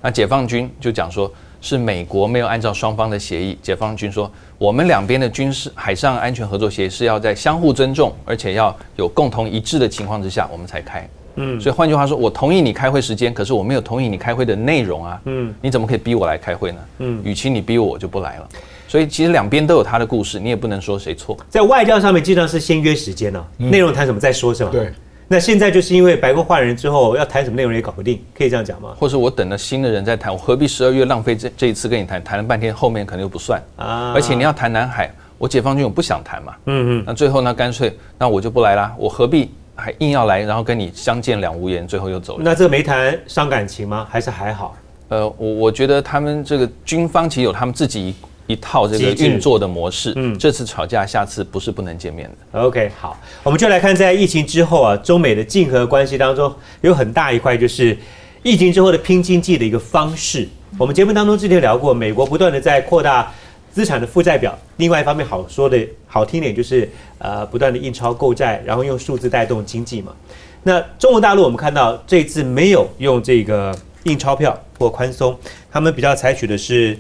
S4: 那解放军就讲说是美国没有按照双方的协议，解放军说我们两边的军事海上安全合作协议是要在相互尊重，而且要有共同一致的情况之下，我们才开。嗯，所以换句话说，我同意你开会时间，可是我没有同意你开会的内容啊。嗯，你怎么可以逼我来开会呢？嗯，与其你逼我，我就不来了。所以其实两边都有他的故事，你也不能说谁错。
S1: 在外交上面，经常是先约时间呢、内容谈什么再说，是吧？
S3: 对。
S1: 那现在就是因为白宫换人之后，要谈什么内容也搞不定，可以这样讲吗？
S4: 或是我等了新的人在谈，我何必十二月浪费这这一次跟你谈，谈了半天，后面可能又不算
S1: 啊
S4: 而且你要谈南海，我解放军我不想谈嘛，
S1: 嗯嗯，
S4: 那最后呢，干脆那我就不来啦，我何必还硬要来，然后跟你相见两无言，最后又走了。
S1: 那这个没谈伤感情吗？还是还好？
S4: 呃，我我觉得他们这个军方其实有他们自己一一套这个运作的模式。
S1: 嗯
S4: 嗯，这次吵架，下次不是不能见面的。
S1: OK，好，我们就来看在疫情之后啊，中美的竞合关系当中有很大一块就是疫情之后的拼经济的一个方式。我们节目当中之前聊过，美国不断的在扩大资产的负债表，另外一方面好说的好听点就是呃不断的印钞购债，然后用数字带动经济嘛。那中国大陆我们看到这次没有用这个印钞票或宽松，他们比较采取的是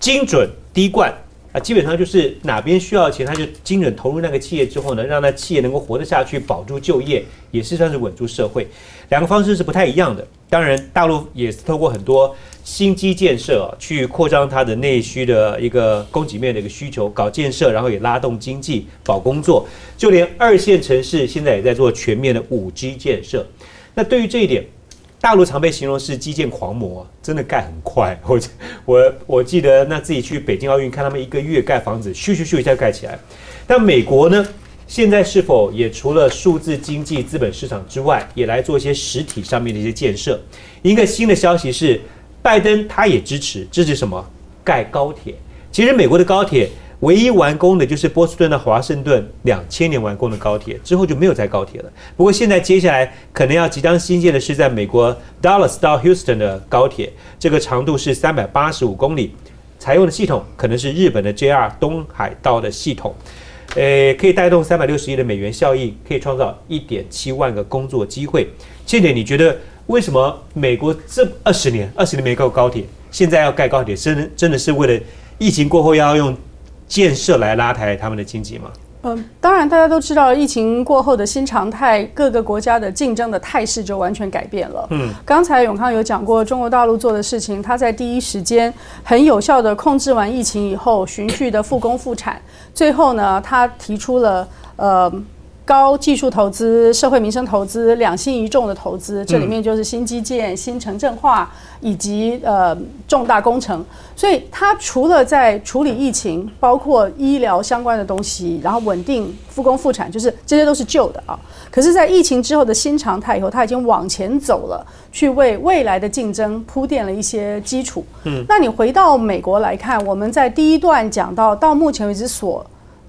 S1: 精准滴灌啊，基本上就是哪边需要钱，他就精准投入那个企业之后呢，让那企业能够活得下去，保住就业，也是算是稳住社会。两个方式是不太一样的。当然，大陆也是透过很多新基建设、啊、去扩张它的内需的一个供给面的一个需求，搞建设，然后也拉动经济、保工作。就连二线城市现在也在做全面的五 G 建设。那对于这一点，大陆常被形容是基建狂魔、真的盖很快。我 我我记得那自己去北京奥运看他们一个月盖房子，咻咻咻一下盖起来。但美国呢，现在是否也除了数字经济资本市场之外，也来做一些实体上面的一些建设？一个新的消息是，拜登他也支持，支持什么？盖高铁。其实美国的高铁唯一完工的就是波士顿到华盛顿两千年完工的高铁，之后就没有再高铁了。不过现在接下来可能要即将新建的是在美国 Dallas 到 Houston 的高铁，这个长度是三百八十五公里，采用的系统可能是日本的 JR 东海道的系统。呃，可以带动三百六十亿的美元效益，可以创造一点七万个工作机会。倩姐，你觉得为什么美国这二十年二十年没盖高铁，现在要盖高铁，真的真的是为了疫情过后要用建设来拉抬他们的经济吗？
S2: 嗯，当然，大家都知道，疫情过后的新常态，各个国家的竞争的态势就完全改变了。嗯，刚才永康有讲过，中国大陆做的事情，他在第一时间很有效的控制完疫情以后，循序的复工复产，最后呢，他提出了呃。高技术投资、社会民生投资两性一重的投资，这里面就是新基建、新城镇化以及呃重大工程。所以它除了在处理疫情，包括医疗相关的东西，然后稳定复工复产，就是这些都是旧的啊。可是，在疫情之后的新常态以后，它已经往前走了，去为未来的竞争铺垫了一些基础。嗯，那你回到美国来看，我们在第一段讲到，到目前为止所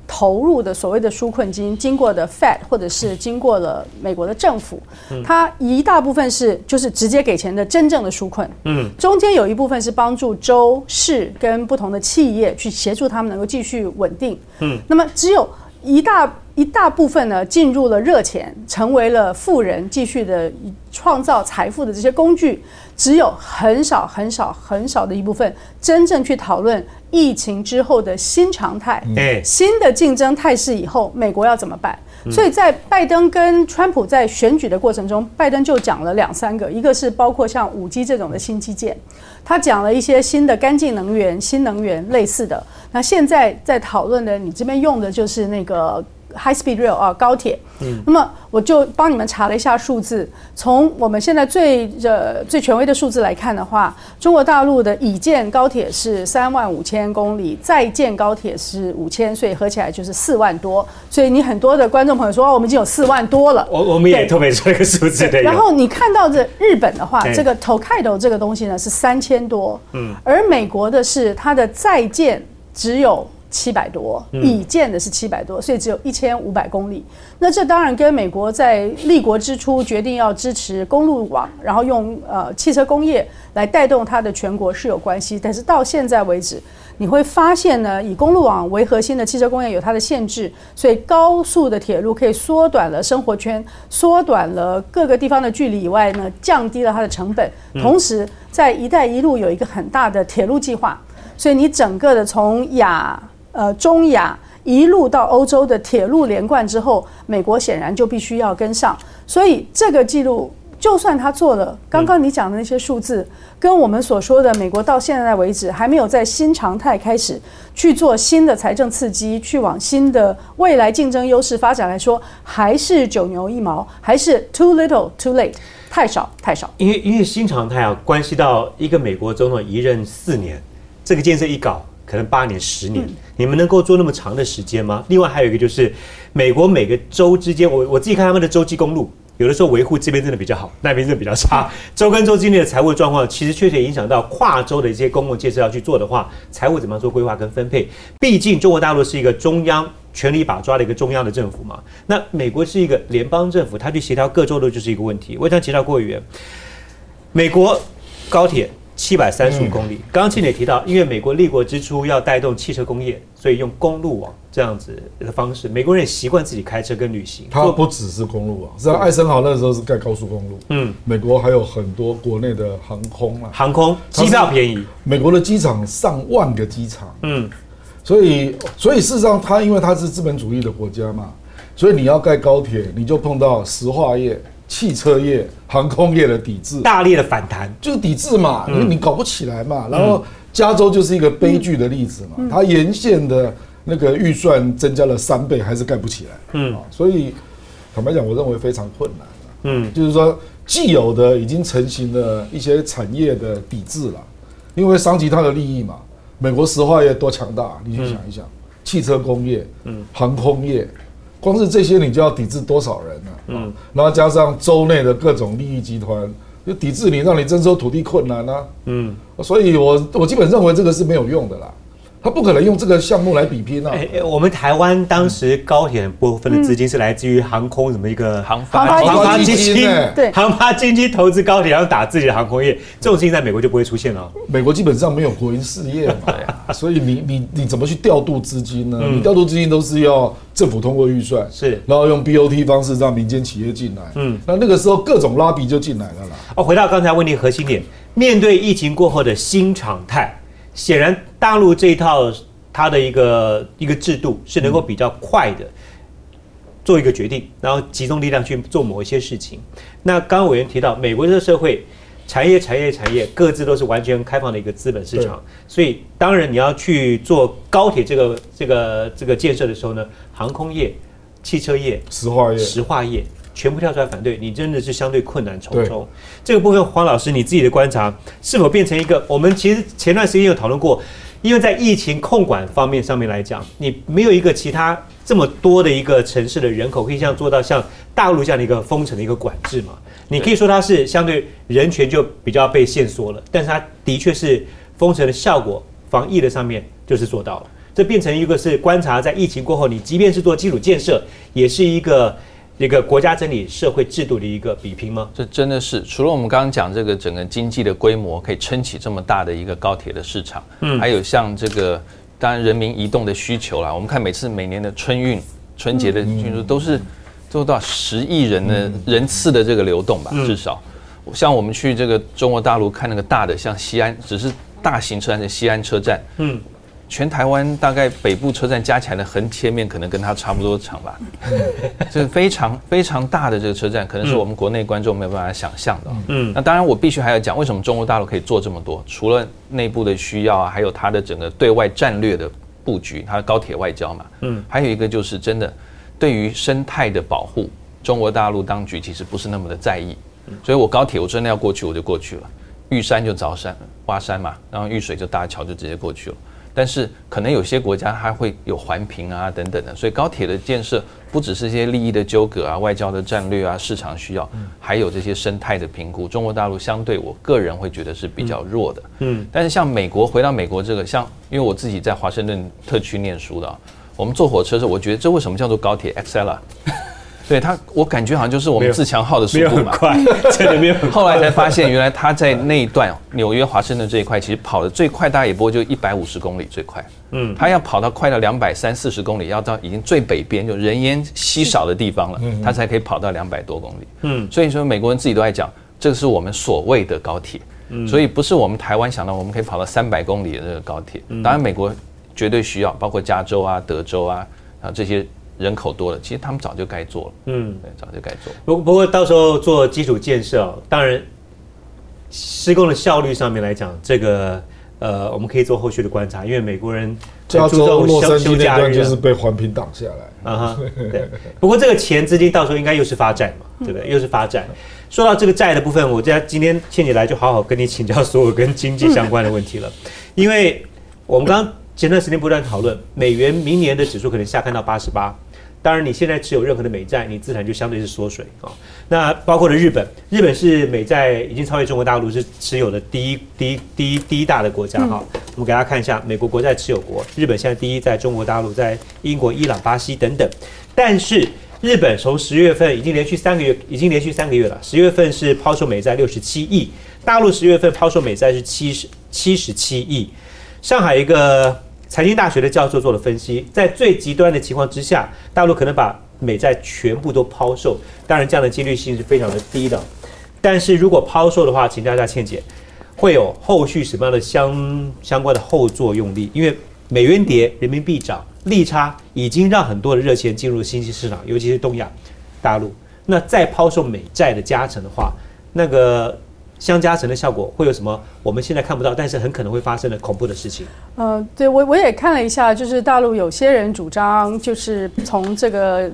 S2: 投入的所谓的纾困金，经过的 Fed 或者是经过了美国的政府，它一大部分是就是直接给钱的真正的纾困，嗯，中间有一部分是帮助州市跟不同的企业去协助他们能够继续稳定，嗯，那么只有一大一大部分呢进入了热钱，成为了富人继续的创造财富的这些工具，只有很少很少很少的一部分真正去讨论疫情之后的新常态，
S1: 哎
S2: 新的竞争态势以后，美国要怎么办？所以在拜登跟川普在选举的过程中，拜登就讲了两三个，一个是包括像五 G 这种的新基建，他讲了一些新的干净能源、新能源类似的。那现在在讨论的，你这边用的就是那个 high speed rail 啊，高铁。嗯，那么我就帮你们查了一下数字，从我们现在最呃最权威的数字来看的话，中国大陆的已建高铁是三万五千公里，在建高铁是五千，所以合起来就是四万多。所以你很多的观众朋友说，哦，我们已经有四万多了。
S1: 我我们也
S2: 对
S1: 特别说一个数字的，
S2: 然后你看到这日本的话，这个 Tokaido 这个东西呢是三千多，嗯，而美国的是它的在建只有七百多，已建的是七百多，所以只有一千五百公里。那这当然跟美国在立国之初决定要支持公路网，然后用呃汽车工业来带动它的全国是有关系，但是到现在为止。你会发现呢，以公路网为核心的汽车工业有它的限制，所以高速的铁路可以缩短了生活圈，缩短了各个地方的距离以外呢，降低了它的成本。同时，在“一带一路”有一个很大的铁路计划，所以你整个的从亚呃中亚一路到欧洲的铁路连贯之后，美国显然就必须要跟上。所以这个记录，就算他做了刚刚你讲的那些数字，跟我们所说的美国到现在为止还没有在新常态开始去做新的财政刺激，去往新的未来竞争优势发展来说，还是九牛一毛，还是 too little too late，太少太少。
S1: 因为因为新常态啊，关系到一个美国总统一任四年，这个建设一搞，可能八年、十年，你们能够做那么长的时间吗？另外还有一个就是，美国每个州之间，我我自己看他们的洲际公路，有的时候维护这边真的比较好，那边真的比较差。州跟州之间的财务状况，其实确实也影响到跨州的一些公共建设要去做的话，财务怎么样做规划跟分配？毕竟中国大陆是一个中央权力把抓的一个中央的政府嘛，那美国是一个联邦政府，它去协调各州的就是一个问题。我想提到过议员，美国高铁。七百三十五公里。刚刚庆姐提到，因为美国立国之初要带动汽车工业，所以用公路网这样子的方式。美国人也习惯自己开车跟旅行。
S3: 它不只是公路网，是艾森豪那时候是盖高速公路。嗯，美国还有很多国内的航空啊，
S1: 航空机票便宜。
S3: 美国的机场上万个机场。嗯，所以所以事实上，它因为它是资本主义的国家嘛，所以你要盖高铁，你就碰到石化业。汽车业、航空业的抵制，
S1: 大力的反弹，
S3: 就是抵制嘛，因为你搞不起来嘛。然后加州就是一个悲剧的例子嘛，它沿线的那个预算增加了三倍，还是盖不起来。嗯，所以坦白讲，我认为非常困难。嗯，就是说既有的已经成型的一些产业的抵制了，因为伤及它的利益嘛。美国石化业多强大，你去想一想，汽车工业、嗯，航空业。光是这些，你就要抵制多少人呢？嗯，然后加上州内的各种利益集团，就抵制你，让你征收土地困难呢。嗯，所以我我基本认为这个是没有用的啦。他不可能用这个项目来比拼啊！
S1: 我们台湾当时高铁部分的资金是来自于航空什么一个
S4: 航发
S2: 航发基金，
S1: 对，航发基金投资高铁，然后打自己的航空业，这种事情在美国就不会出现了。
S3: 美国基本上没有国营事业嘛，所以你你你怎么去调度资金呢？你调度资金都是要政府通过预算，
S1: 是，
S3: 然后用 BOT 方式让民间企业进来，嗯，那那个时候各种拉比就进来了啦。
S1: 哦，回到刚才问题核心点，面对疫情过后的新常态。显然，大陆这一套它的一个一个制度是能够比较快的做一个决定，然后集中力量去做某一些事情。那刚刚委员提到，美国这个社会产业、产业、产业各自都是完全开放的一个资本市场，所以当然你要去做高铁这个这个这个建设的时候呢，航空业、汽车业、
S3: 石化业、
S1: 石化业。全部跳出来反对你，真的是相对困难重重。这个部分，黄老师你自己的观察，是否变成一个？我们其实前段时间有讨论过，因为在疫情控管方面上面来讲，你没有一个其他这么多的一个城市的人口可以像做到像大陆这样的一个封城的一个管制嘛？你可以说它是相对人权就比较被限缩了，但是它的确是封城的效果、防疫的上面就是做到了。这变成一个是观察在疫情过后，你即便是做基础建设，也是一个。一个国家整理社会制度的一个比拼吗？
S4: 这真的是除了我们刚刚讲这个整个经济的规模可以撑起这么大的一个高铁的市场，嗯，还有像这个当然人民移动的需求啦。我们看每次每年的春运、春节的运输都是做到十亿人的人次的这个流动吧，至少像我们去这个中国大陆看那个大的，像西安，只是大型车站的西安车站，嗯。全台湾大概北部车站加起来的横切面可能跟它差不多长吧，这是非常非常大的这个车站，可能是我们国内观众没有办法想象的。嗯，那当然我必须还要讲，为什么中国大陆可以做这么多？除了内部的需要啊，还有它的整个对外战略的布局，它的高铁外交嘛。嗯，还有一个就是真的对于生态的保护，中国大陆当局其实不是那么的在意。所以我高铁我真的要过去，我就过去了，遇山就凿山挖山嘛，然后遇水就搭桥，就直接过去了。但是可能有些国家它会有环评啊等等的，所以高铁的建设不只是些利益的纠葛啊、外交的战略啊、市场需要，还有这些生态的评估。中国大陆相对我个人会觉得是比较弱的。嗯，但是像美国，回到美国这个，像因为我自己在华盛顿特区念书的，我们坐火车的时候，我觉得这为什么叫做高铁 XL？对他，我感觉好像就是我们自强号的速度嘛，
S1: 快，真的没有。
S4: 后来才发现，原来他在那一段纽约华盛顿这一块，其实跑的最快，大概也不过就一百五十公里最快。嗯，他要跑到快到两百三四十公里，要到已经最北边就人烟稀少的地方了，他才可以跑到两百多公里。嗯，所以说美国人自己都在讲，这个是我们所谓的高铁。嗯，所以不是我们台湾想到我们可以跑到三百公里的这个高铁。当然美国绝对需要，包括加州啊、德州啊啊这些。人口多了，其实他们早就该做了。嗯，对，早就该做。
S1: 不不过到时候做基础建设，当然施工的效率上面来讲，这个呃，我们可以做后续的观察。因为美国人
S3: 加州洛杉矶那段就是被环评挡下来。啊哈，
S1: 对。不过这个钱资金到时候应该又是发债嘛，对不对？又是发债。说到这个债的部分，我家今天倩姐来就好好跟你请教所有跟经济相关的问题了，因为我们刚前段时间不断讨论美元明年的指数可能下看到八十八。当然你现在持有任何的美债，你资产就相对是缩水啊。那包括了日本，日本是美债已经超越中国大陆是持有的第一第一第一第一大的国家哈。我们给大家看一下美国国债持有国，日本现在第一，在中国大陆，在英国、伊朗、巴西等等。但是日本从十月份已经连续三个月，已经连续三个月了。十月份是抛售美债六十七亿，大陆十月份抛售美债是七十七十七亿。上海一个。财经大学的教授做了分析，在最极端的情况之下，大陆可能把美债全部都抛售，当然这样的几率性是非常的低的。但是如果抛售的话，请大家倩姐，会有后续什么样的相相关的后作用力？因为美元跌，人民币涨，利差已经让很多的热钱进入新兴市场，尤其是东亚、大陆。那再抛售美债的加成的话，那个。相加成的效果会有什么？我们现在看不到，但是很可能会发生的恐怖的事情。
S2: 呃，对我我也看了一下，就是大陆有些人主张，就是从这个。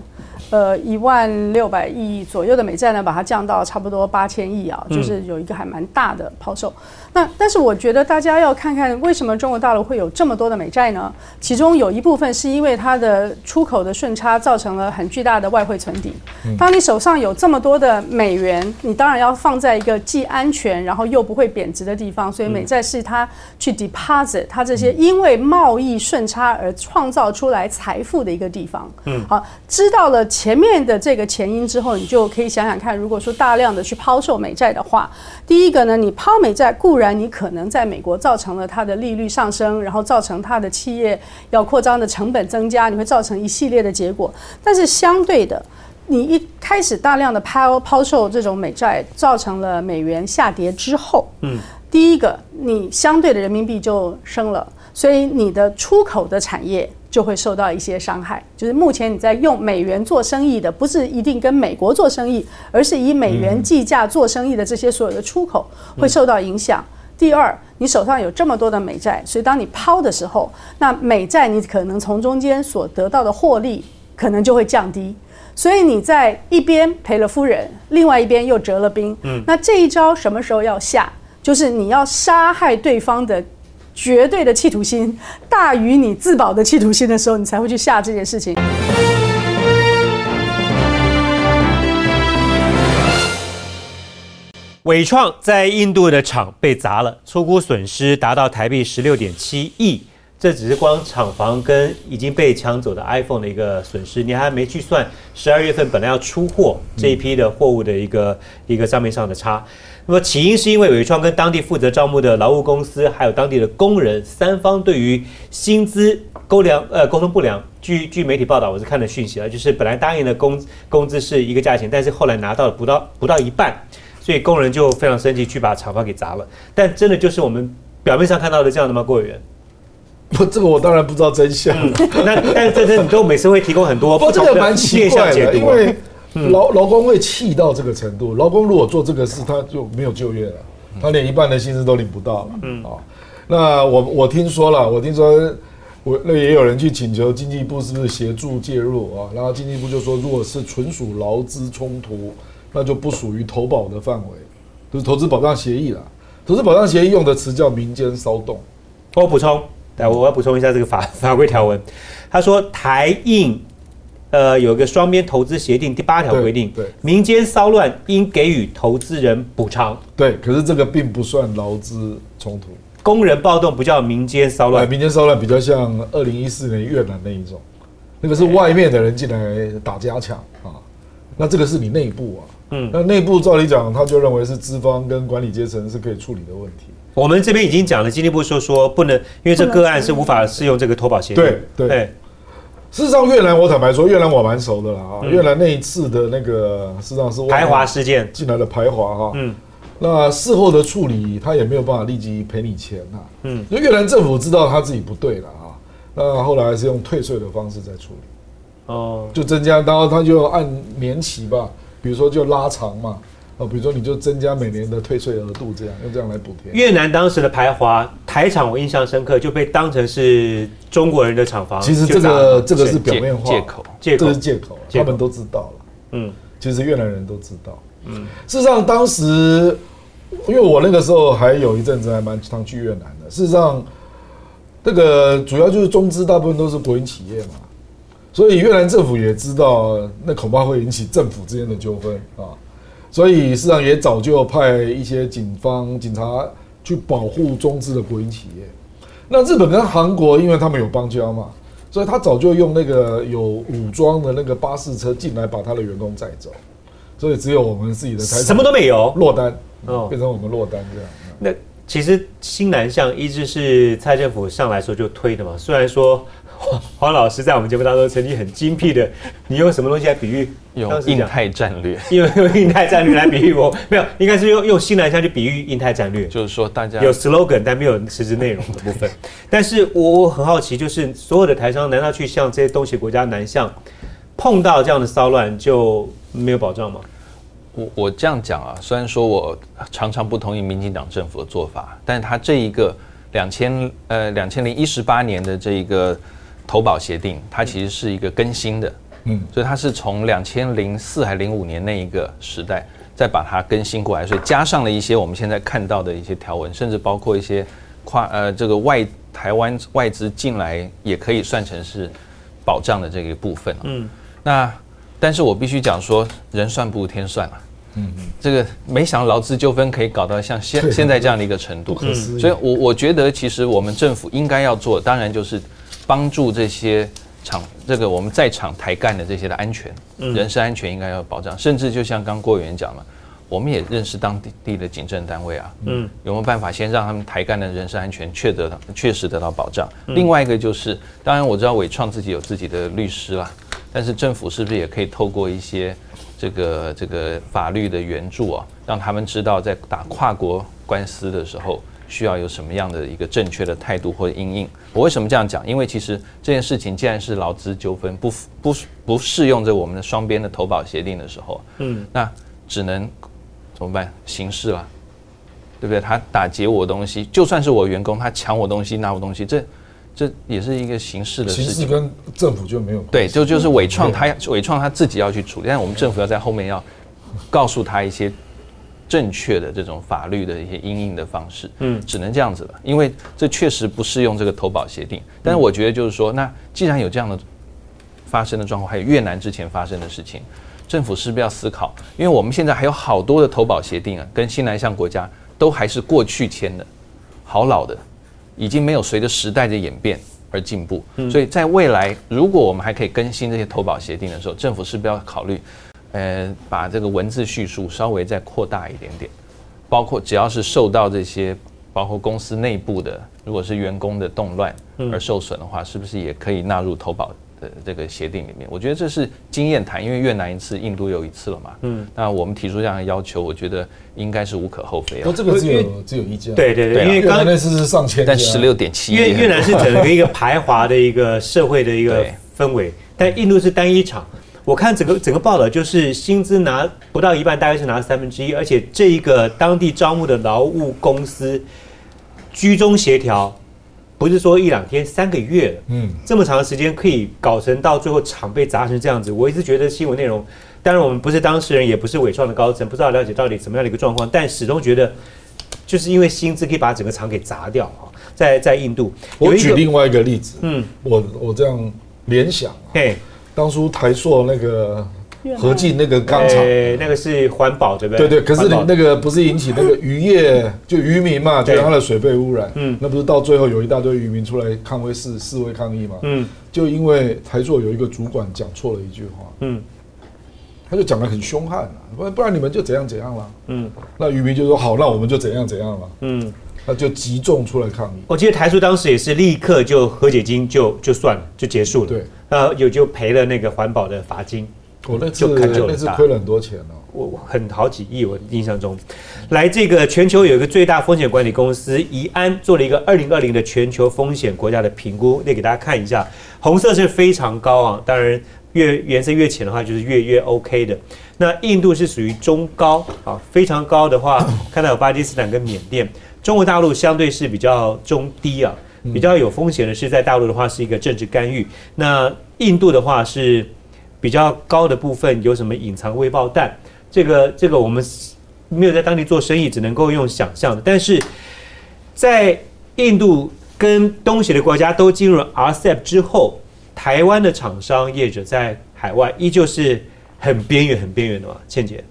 S2: 呃，一万六百亿左右的美债呢，把它降到差不多八千亿啊，就是有一个还蛮大的抛售。那但是我觉得大家要看看为什么中国大陆会有这么多的美债呢？其中有一部分是因为它的出口的顺差造成了很巨大的外汇存底。当你手上有这么多的美元，你当然要放在一个既安全然后又不会贬值的地方，所以美债是它去 deposit 它这些因为贸易顺差而创造出来财富的一个地方。嗯，好，知道了。前面的这个前因之后，你就可以想想看，如果说大量的去抛售美债的话，第一个呢，你抛美债固然你可能在美国造成了它的利率上升，然后造成它的企业要扩张的成本增加，你会造成一系列的结果。但是相对的，你一开始大量的抛抛售这种美债，造成了美元下跌之后，嗯，第一个你相对的人民币就升了，所以你的出口的产业。就会受到一些伤害。就是目前你在用美元做生意的，不是一定跟美国做生意，而是以美元计价做生意的这些所有的出口会受到影响。第二，你手上有这么多的美债，所以当你抛的时候，那美债你可能从中间所得到的获利可能就会降低。所以你在一边赔了夫人，另外一边又折了兵。嗯，那这一招什么时候要下？就是你要杀害对方的。绝对的企图心大于你自保的企图心的时候，你才会去下这件事情。
S1: 伟创在印度的厂被砸了，出估损失达到台币十六点七亿。这只是光厂房跟已经被抢走的 iPhone 的一个损失，你还没去算十二月份本来要出货这一批的货物的一个一个账面上的差。那么起因是因为伟创跟当地负责招募的劳务公司还有当地的工人三方对于薪资沟良呃沟通不良。据据媒体报道，我是看了讯息了，就是本来答应的工工资是一个价钱，但是后来拿到了不到不到一半，所以工人就非常生气，去把厂房给砸了。但真的就是我们表面上看到的这样的吗？郭委员？
S3: 不，这个我当然不知道真相。
S1: 那但是这这你都每次会提供很多
S3: 不这个蛮奇怪的，因为劳劳工会气到这个程度。劳工如果做这个事，他就没有就业了，他连一半的薪资都领不到了。嗯啊，那我我听说了，我听说我那也有人去请求经济部是不是协助介入啊？然后经济部就说，如果是纯属劳资冲突，那就不属于投保的范围，就是投资保障协议了。投资保障协议用的词叫民间骚动。
S1: 我补充。来，我要补充一下这个法法规条文。他说，台印呃有个双边投资协定第八条规定，对民间骚乱应给予投资人补偿。
S3: 对，可是这个并不算劳资冲突。
S1: 工人暴动不叫民间骚乱，
S3: 民间骚乱比较像二零一四年越南那一种，那个是外面的人进来打加强啊。那这个是你内部啊，嗯，那内部照理讲，他就认为是资方跟管理阶层是可以处理的问题。
S1: 我们这边已经讲了，经济部说说不能，因为这个案是无法适用这个投保协议。
S3: 对对。事实上，越南我坦白说，越南我蛮熟的啦啊。越南那一次的那个，事实上是
S1: 排华事件
S3: 进来的排华哈。嗯。那事后的处理，他也没有办法立即赔你钱呐。嗯。因为越南政府知道他自己不对了啊，那后来还是用退税的方式在处理。哦。就增加，然后他就按年期吧，比如说就拉长嘛。哦，比如说你就增加每年的退税额度，这样用这样来补贴。
S1: 越南当时的排华台厂，我印象深刻，就被当成是中国人的厂房。
S3: 其实这个这个是表面化
S4: 借口，
S3: 这是借口，他们都知道了。嗯，其实越南人都知道。嗯，事实上当时，因为我那个时候还有一阵子还蛮常去越南的。事实上，这个主要就是中资大部分都是国营企业嘛，所以越南政府也知道，那恐怕会引起政府之间的纠纷啊。所以事实上也早就派一些警方警察去保护中资的国营企业。那日本跟韩国，因为他们有邦交嘛，所以他早就用那个有武装的那个巴士车进来，把他的员工载走。所以只有我们自己的台
S1: 什么都没有
S3: 落单，哦，变成我们落单这样。
S1: 那其实新南向一直是蔡政府上来时候就推的嘛，虽然说。黄老师在我们节目当中曾经很精辟的，你用什么东西来比喻？
S4: 用印太战略，
S1: 用用印太战略来比喻我没有，应该是用用新南向去比喻印太战略。
S4: 就是说，大家
S1: 有 slogan，但没有实质内容的部分。但是我我很好奇，就是所有的台商难道去向这些东西国家南向，碰到这样的骚乱就没有保障吗？
S4: 我我这样讲啊，虽然说我常常不同意民进党政府的做法，但是他这一个两千呃两千零一十八年的这一个。投保协定，它其实是一个更新的，嗯，所以它是从两千零四还零五年那一个时代，再把它更新过来，所以加上了一些我们现在看到的一些条文，甚至包括一些跨呃这个外台湾外资进来也可以算成是保障的这个部分嗯，那但是我必须讲说，人算不如天算啊，嗯。嗯，这个没想到劳资纠纷可以搞到像现现在这样的一个程度，所以我我觉得其实我们政府应该要做，当然就是。帮助这些厂，这个我们在场台干的这些的安全，人身安全应该要保障。甚至就像刚郭委员讲了，我们也认识当地地的警政单位啊，嗯，有没有办法先让他们台干的人身安全确得到确实得到保障？另外一个就是，当然我知道伟创自己有自己的律师啦，但是政府是不是也可以透过一些这个这个法律的援助啊，让他们知道在打跨国官司的时候。需要有什么样的一个正确的态度或者应应？我为什么这样讲？因为其实这件事情既然是劳资纠纷，不不不适用着我们的双边的投保协定的时候，嗯，那只能怎么办？刑事了，对不对？他打劫我东西，就算是我员工，他抢我东西拿我东西，这这也是一个刑事的事情。
S3: 刑事跟政府就没有
S4: 对，就就是伟创他伟创他自己要去处理，但是我们政府要在后面要告诉他一些。正确的这种法律的一些应应的方式，嗯，只能这样子了，因为这确实不适用这个投保协定。但是我觉得就是说，那既然有这样的发生的状况，还有越南之前发生的事情，政府是不是要思考？因为我们现在还有好多的投保协定啊，跟新南向国家都还是过去签的，好老的，已经没有随着时代的演变而进步。所以在未来，如果我们还可以更新这些投保协定的时候，政府是不是要考虑？呃，把这个文字叙述稍微再扩大一点点，包括只要是受到这些，包括公司内部的，如果是员工的动乱而受损的话，是不是也可以纳入投保的这个协定里面？我觉得这是经验谈，因为越南一次，印度有一次了嘛。嗯，那我们提出这样的要求，我觉得应该是无可厚非。
S3: 不，这个只有只有一家。
S1: 对对对，
S3: 因为刚才那次是上千，
S4: 但十六点七。
S1: 因为越南是整个一个排华的一个社会的一个 氛围，但印度是单一场。我看整个整个报道，就是薪资拿不到一半，大概是拿三分之一，而且这一个当地招募的劳务公司居中协调，不是说一两天，三个月了，嗯，这么长的时间可以搞成到最后厂被砸成这样子。我一直觉得新闻内容，当然我们不是当事人，也不是伟创的高层，不知道了解到底什么样的一个状况，但始终觉得就是因为薪资可以把整个厂给砸掉啊。在在印度，
S3: 我举另外一个例子，嗯，我我这样联想，嘿。当初台塑那个合进那个钢厂，
S1: 那个是环保对不
S3: 对？对对，可是那个不是引起那个渔业就渔民嘛，觉得它的水被污染，嗯，那不是到最后有一大堆渔民出来抗威示示威抗议嘛，嗯，就因为台塑有一个主管讲错了一句话，嗯，他就讲的很凶悍啊，不不然你们就怎样怎样了，嗯，那渔民就说好，那我们就怎样怎样了，嗯。那就集中出来抗议。
S1: 我记得台塑当时也是立刻就和解金就就算了，就结束了。
S3: 对，
S1: 呃，有就赔了那个环保的罚金。
S3: 我那次那次亏了很多钱哦，
S1: 我很好几亿，我印象中。来，这个全球有一个最大风险管理公司怡安做了一个二零二零的全球风险国家的评估，那给大家看一下。红色是非常高啊，当然越颜色越浅的话就是越越 OK 的。那印度是属于中高啊，非常高的话，看到有巴基斯坦跟缅甸。中国大陆相对是比较中低啊，比较有风险的是在大陆的话是一个政治干预。那印度的话是比较高的部分有什么隐藏未爆弹？这个这个我们没有在当地做生意，只能够用想象的。但是在印度跟东协的国家都进入 RCEP 之后。台湾的厂商业者在海外依旧是很边缘、很边缘的嘛？倩姐，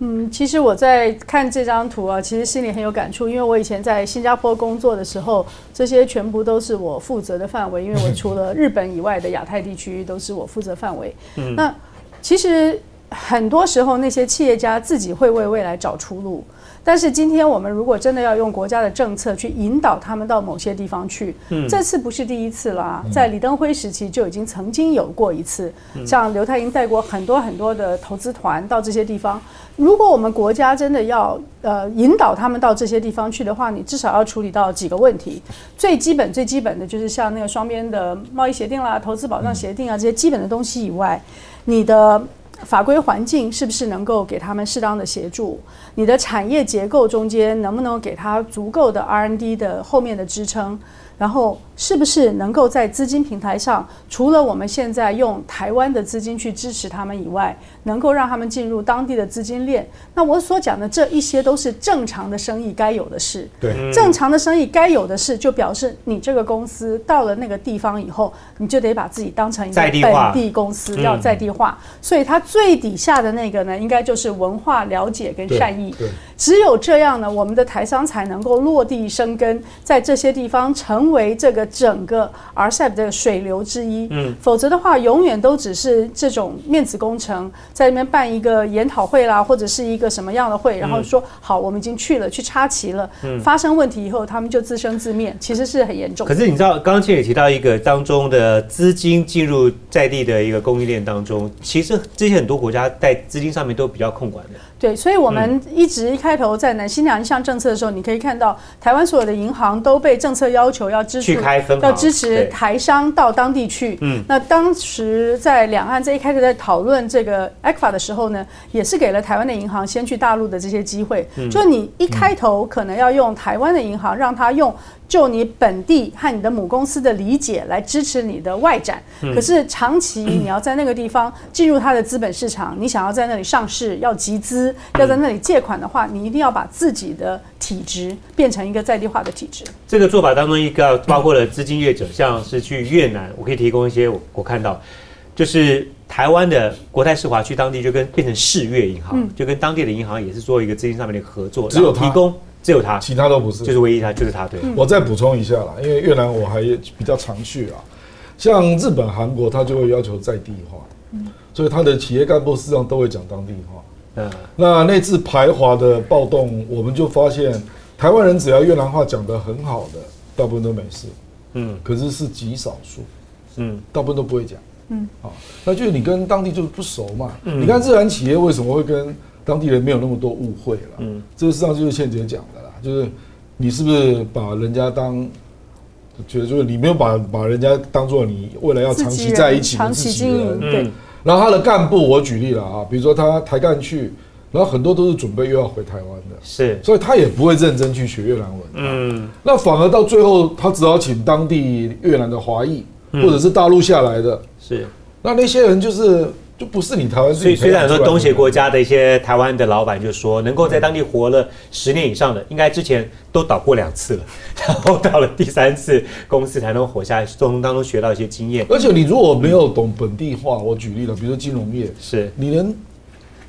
S2: 嗯，其实我在看这张图啊，其实心里很有感触，因为我以前在新加坡工作的时候，这些全部都是我负责的范围，因为我除了日本以外的亚太地区都是我负责范围。嗯，那其实很多时候那些企业家自己会为未来找出路。但是今天我们如果真的要用国家的政策去引导他们到某些地方去，这次不是第一次啦，在李登辉时期就已经曾经有过一次，像刘太英带过很多很多的投资团到这些地方。如果我们国家真的要呃引导他们到这些地方去的话，你至少要处理到几个问题。最基本最基本的就是像那个双边的贸易协定啦、投资保障协定啊这些基本的东西以外，你的。法规环境是不是能够给他们适当的协助？你的产业结构中间能不能给他足够的 R&D 的后面的支撑？然后是不是能够在资金平台上，除了我们现在用台湾的资金去支持他们以外，能够让他们进入当地的资金链？那我所讲的这一些都是正常的生意该有的事。
S3: 对，
S2: 正常的生意该有的事，就表示你这个公司到了那个地方以后，你就得把自己当成一个本地公司，要在地化。所以它最底下的那个呢，应该就是文化了解跟善意。
S3: 对，
S2: 只有这样呢，我们的台商才能够落地生根，在这些地方成。为这个整个 RCEP 的水流之一，嗯，否则的话，永远都只是这种面子工程，在那边办一个研讨会啦，或者是一个什么样的会，然后说好，我们已经去了，去插旗了，发生问题以后，他们就自生自灭，其实是很严重。
S1: 可是你知道，刚刚倩也提到一个当中的资金进入在地的一个供应链当中，其实这些很多国家在资金上面都比较控管的。
S2: 对，所以我们一直一开头在南新两项政策的时候，你可以看到台湾所有的银行都被政策要求要支持，要支持台商到当地去。嗯，那当时在两岸这一开始在讨论这个 ECFA 的时候呢，也是给了台湾的银行先去大陆的这些机会。就你一开头可能要用台湾的银行，让他用。就你本地和你的母公司的理解来支持你的外展，可是长期你要在那个地方进入它的资本市场，你想要在那里上市、要集资、要在那里借款的话，你一定要把自己的体质变成一个在地化的体质。
S1: 这个做法当中一个包括了资金业者，像是去越南，我可以提供一些我我看到，就是台湾的国泰世华去当地就跟变成世越银行，就跟当地的银行也是做一个资金上面的合作，
S3: 只有
S1: 提供。只有他，
S3: 其他都不是，
S1: 就是唯一他，就是他。对，
S3: 我再补充一下啦，因为越南我还比较常去啊，像日本、韩国，他就会要求在地化，嗯，所以他的企业干部实际上都会讲当地话。嗯，那那次排华的暴动，我们就发现台湾人只要越南话讲得很好的，大部分都没事，嗯，可是是极少数，嗯，大部分都不会讲，嗯，好，那就是你跟当地就是不熟嘛，嗯。你看自然企业为什么会跟？当地人没有那么多误会了，嗯，这个实际上就是倩姐讲的啦，就是你是不是把人家当，觉得就是你没有把把人家当做你未来要长期在一起的自己人，
S2: 对。
S3: 然后他的干部，我举例了啊，比如说他台干去，然后很多都是准备又要回台湾的，
S1: 是，
S3: 所以他也不会认真去学越南文，嗯，那反而到最后他只好请当地越南的华裔或者是大陆下来的，
S1: 是，
S3: 那那些人就是。就不是你台湾，
S1: 所以虽然说东协国家的一些台湾的老板就说，能够在当地活了十年以上的，应该之前都倒过两次了，然后到了第三次公司才能活下来，从当中学到一些经验。
S3: 而且你如果没有懂本地化，我举例了，比如说金融业，
S1: 是
S3: 你连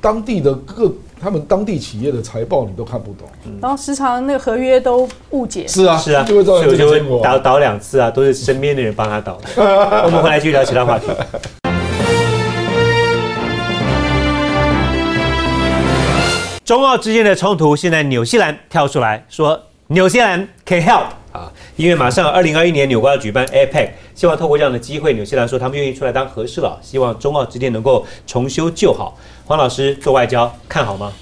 S3: 当地的各他们当地企业的财报你都看不懂，
S2: 然后时常那个合约都误解。
S3: 是啊，
S1: 是啊，
S3: 就会造成这个结果。
S1: 倒倒两次啊，都是身边的人帮他倒。我们回来继续聊其他话题。中澳之间的冲突，现在纽西兰跳出来说，纽西兰 can help 啊，因为马上二零二一年纽瓜要举办 APEC，希望透过这样的机会，纽西兰说他们愿意出来当和事佬，希望中澳之间能够重修旧好。黄老师做外交看好吗？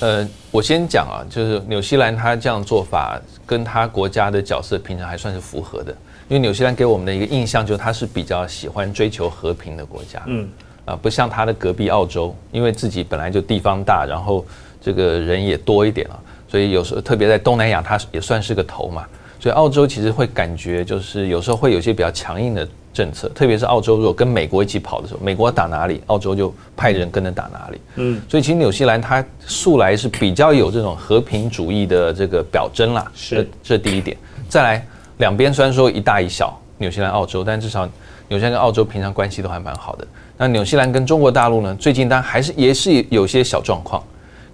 S4: 呃，我先讲啊，就是纽西兰他这样做法跟他国家的角色平常还算是符合的，因为纽西兰给我们的一个印象就是他是比较喜欢追求和平的国家，嗯。啊，不像他的隔壁澳洲，因为自己本来就地方大，然后这个人也多一点啊，所以有时候特别在东南亚，它也算是个头嘛。所以澳洲其实会感觉就是有时候会有些比较强硬的政策，特别是澳洲如果跟美国一起跑的时候，美国打哪里，澳洲就派人跟着打哪里。嗯，所以其实纽西兰它素来是比较有这种和平主义的这个表征啦。
S1: 是，
S4: 这第一点。再来，两边虽然说一大一小。纽西兰、澳洲，但至少纽西兰跟澳洲平常关系都还蛮好的。那纽西兰跟中国大陆呢，最近当然还是也是有些小状况，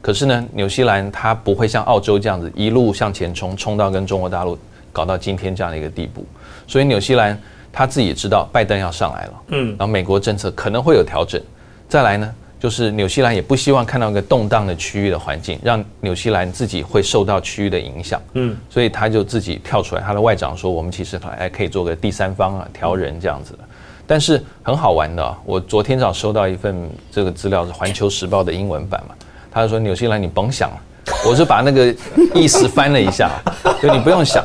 S4: 可是呢，纽西兰它不会像澳洲这样子一路向前冲，冲到跟中国大陆搞到今天这样的一个地步。所以纽西兰他自己也知道拜登要上来了，嗯，然后美国政策可能会有调整。再来呢，就是纽西兰也不希望看到一个动荡的区域的环境，让纽西兰自己会受到区域的影响，嗯，所以他就自己跳出来，他的外长说，我们其实还可以做个第三方啊，调人这样子的。但是很好玩的，我昨天早收到一份这个资料是《环球时报》的英文版嘛，他说纽西兰你甭想了，我是把那个意思翻了一下，就你不用想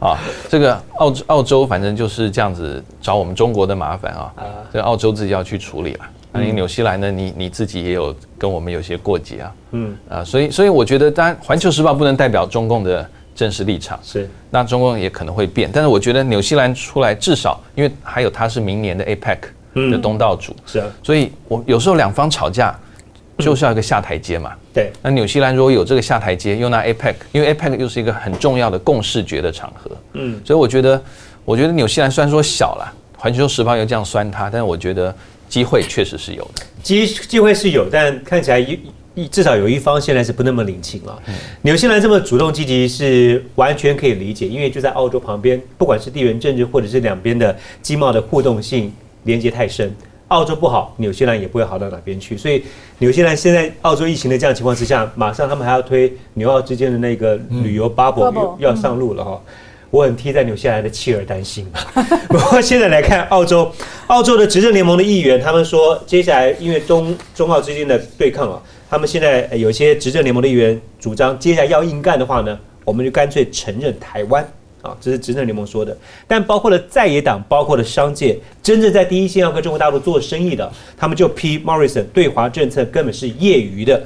S4: 啊，这个澳澳洲反正就是这样子找我们中国的麻烦啊，这个澳洲自己要去处理了，那你纽西兰呢，你你自己也有跟我们有些过节啊，嗯啊，所以所以我觉得，当然《环球时报》不能代表中共的。正式立场。
S1: 是，
S4: 那中共也可能会变，但是我觉得纽西兰出来至少，因为还有他是明年的 APEC 的东道主，
S1: 是啊，
S4: 所以我有时候两方吵架就是要一个下台阶嘛。
S1: 对，
S4: 那纽西兰如果有这个下台阶，又拿 APEC，因为 APEC 又是一个很重要的共视觉的场合，嗯，所以我觉得，我觉得纽西兰虽然说小了，环球时报又这样酸它，但是我觉得机会确实是有的，
S1: 机机会是有，但看起来一。至少有一方现在是不那么领情了。纽西兰这么主动积极是完全可以理解，因为就在澳洲旁边，不管是地缘政治或者是两边的经贸的互动性连接太深，澳洲不好，纽西兰也不会好到哪边去。所以纽西兰现在澳洲疫情的这样情况之下，马上他们还要推纽澳之间的那个旅游 bubble 要上路了哈。我很替在纽西兰的妻儿担心。不过现在来看，澳洲澳洲的执政联盟的议员，他们说接下来因为中中澳之间的对抗啊。他们现在有些执政联盟的议员主张，接下来要硬干的话呢，我们就干脆承认台湾啊，这是执政联盟说的。但包括了在野党，包括了商界，真正在第一线要跟中国大陆做生意的，他们就批 Morrison 对华政策根本是业余的。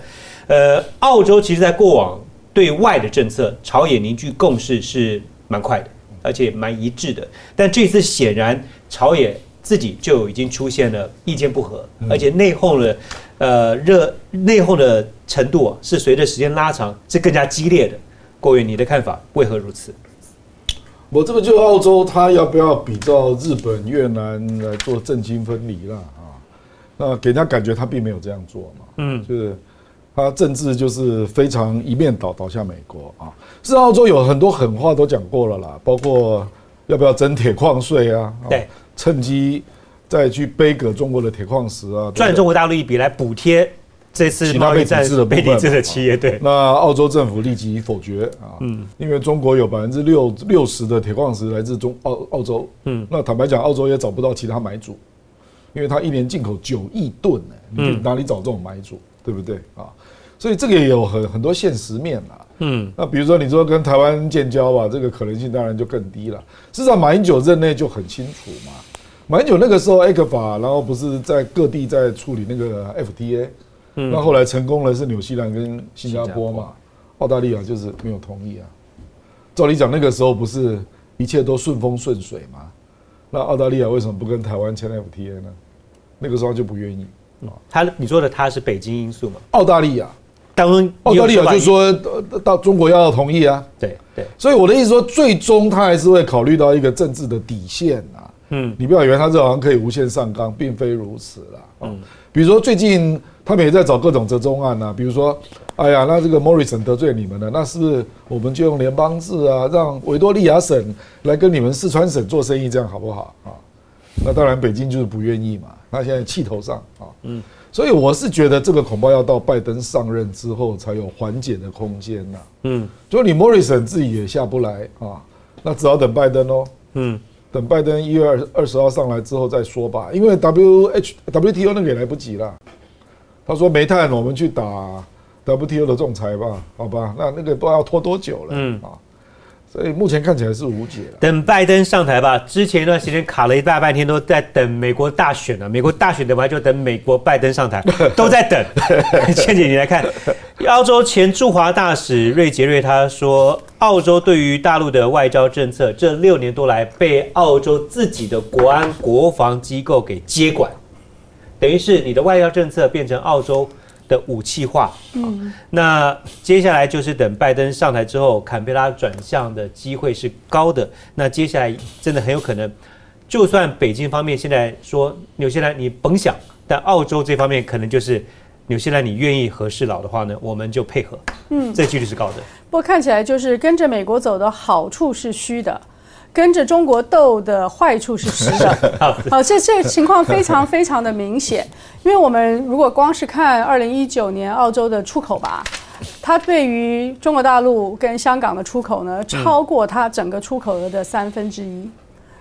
S1: 呃，澳洲其实在过往对外的政策，朝野凝聚共识是蛮快的，而且蛮一致的。但这次显然朝野自己就已经出现了意见不合，而且内讧了。呃，热内讧的程度啊，是随着时间拉长是更加激烈的。郭远，你的看法为何如此？
S3: 我这个就澳洲，他要不要比照日本、越南来做政经分离了啊？那给人家感觉他并没有这样做嘛。嗯，就是他政治就是非常一面倒倒向美国啊。是澳洲有很多狠话都讲过了啦，包括要不要征铁矿税啊？
S1: 对，
S3: 趁机。再去背个中国的铁矿石啊，
S1: 赚中国大陆一笔来补贴这次贸易战被抵制的企业。对，
S3: 那澳洲政府立即否决啊，嗯，因为中国有百分之六六十的铁矿石来自中澳澳洲，嗯，那坦白讲，澳洲也找不到其他买主，因为它一年进口九亿吨呢，你哪里找这种买主，对不对？啊？所以这个也有很很多现实面啦，嗯，那比如说你说跟台湾建交吧，这个可能性当然就更低了。事实上，马英九任内就很清楚嘛。马英九那个时候，A 克法，然后不是在各地在处理那个 FTA，那后来成功了是纽西兰跟新加坡嘛，澳大利亚就是没有同意啊。照理讲那个时候不是一切都顺风顺水吗？那澳大利亚为什么不跟台湾签 FTA 呢？那个时候就不愿意
S1: 啊。他你说的他是北京因素吗？
S3: 澳大利亚，当澳大利亚就说到中国要同意啊。
S1: 对对，
S3: 所以我的意思说，最终他还是会考虑到一个政治的底线啊。嗯，你不要以为他这好像可以无限上纲，并非如此啦。嗯，比如说最近他们也在找各种折中案呐，比如说，哎呀，那这个 Morrison 得罪你们了，那是不是我们就用联邦制啊，让维多利亚省来跟你们四川省做生意，这样好不好啊？那当然北京就是不愿意嘛。那现在气头上啊，嗯，所以我是觉得这个恐怕要到拜登上任之后才有缓解的空间呐。嗯，就你 Morrison 自己也下不来啊，那只好等拜登喽。嗯。等拜登一月二二十号上来之后再说吧，因为 W H W T O 那个也来不及了。他说煤炭我们去打 W T O 的仲裁吧，好吧，那那个不知道要拖多久了，嗯啊。所以目前看起来是无解了。
S1: 等拜登上台吧。之前一段时间卡了一大半天，都在等美国大选呢。美国大选等完就等美国拜登上台，都在等。倩姐，你来看，澳洲前驻华大使瑞杰瑞他说，澳洲对于大陆的外交政策，这六年多来被澳洲自己的国安国防机构给接管，等于是你的外交政策变成澳洲。的武器化，嗯，那接下来就是等拜登上台之后，坎贝拉转向的机会是高的。那接下来真的很有可能，就算北京方面现在说纽西兰你甭想，但澳洲这方面可能就是纽西兰你愿意和事佬的话呢，我们就配合。嗯，这几率是高的。
S2: 不过看起来就是跟着美国走的好处是虚的。跟着中国斗的坏处是实的，好，这这个情况非常非常的明显。因为我们如果光是看二零一九年澳洲的出口吧，它对于中国大陆跟香港的出口呢，超过它整个出口额的三分之一，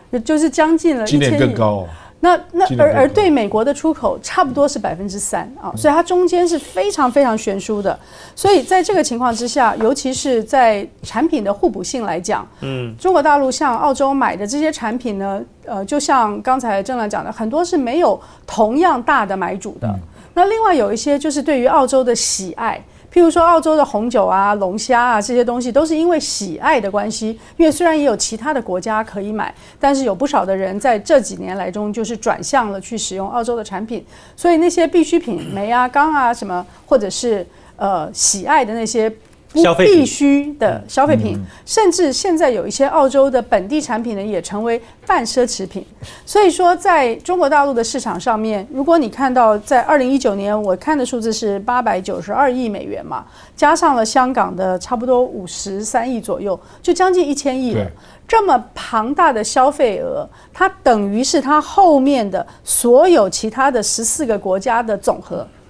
S2: 也就是将近了一千亿。
S3: 更高。
S2: 那那而而对美国的出口差不多是百分之三啊，所以它中间是非常非常悬殊的。所以在这个情况之下，尤其是在产品的互补性来讲，嗯，中国大陆向澳洲买的这些产品呢，呃，就像刚才郑亮讲的，很多是没有同样大的买主的。那另外有一些就是对于澳洲的喜爱。譬如说，澳洲的红酒啊、龙虾啊这些东西，都是因为喜爱的关系。因为虽然也有其他的国家可以买，但是有不少的人在这几年来中，就是转向了去使用澳洲的产品。所以那些必需品，煤啊、钢啊什么，或者是呃喜爱的那些。不必须的消费品，甚至现在有一些澳洲的本地产品呢，也成为半奢侈品。所以说，在中国大陆的市场上面，如果你看到在二零一九年，我看的数字是八百九十二亿美元嘛，加上了香港的差不多五十三亿左右，就将近一千亿了。这么庞大的消费额，它等于是它后面的所有其他的十四个国家的总和。嗯。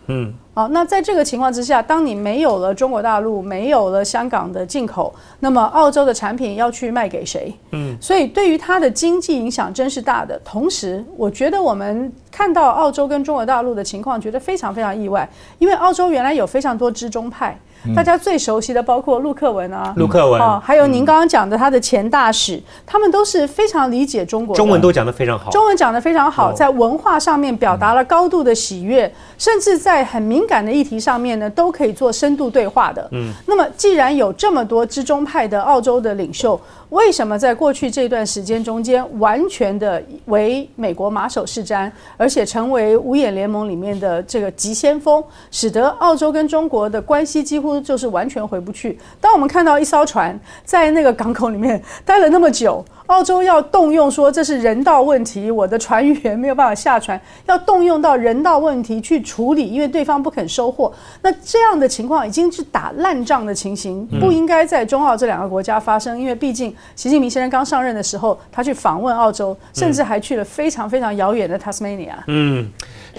S2: 好，那在这个情况之下，当你没有了中国大陆，没有了香港的进口，那么澳洲的产品要去卖给谁？嗯，所以对于它的经济影响真是大的。同时，我觉得我们看到澳洲跟中国大陆的情况，觉得非常非常意外，因为澳洲原来有非常多知中派。大家最熟悉的包括陆克文啊，
S1: 陆克文。啊，
S2: 还有您刚刚讲的他的前大使，他们都是非常理解中国，
S1: 中文都讲得非常好，
S2: 中文讲得非常好，在文化上面表达了高度的喜悦，甚至在很敏感的议题上面呢，都可以做深度对话的。嗯，那么既然有这么多之中派的澳洲的领袖。为什么在过去这段时间中间，完全的为美国马首是瞻，而且成为五眼联盟里面的这个急先锋，使得澳洲跟中国的关系几乎就是完全回不去？当我们看到一艘船在那个港口里面待了那么久。澳洲要动用说这是人道问题，我的船员没有办法下船，要动用到人道问题去处理，因为对方不肯收货。那这样的情况已经是打烂仗的情形，不应该在中澳这两个国家发生。因为毕竟习近平先生刚上任的时候，他去访问澳洲，甚至还去了非常非常遥远的 Tasmania。嗯，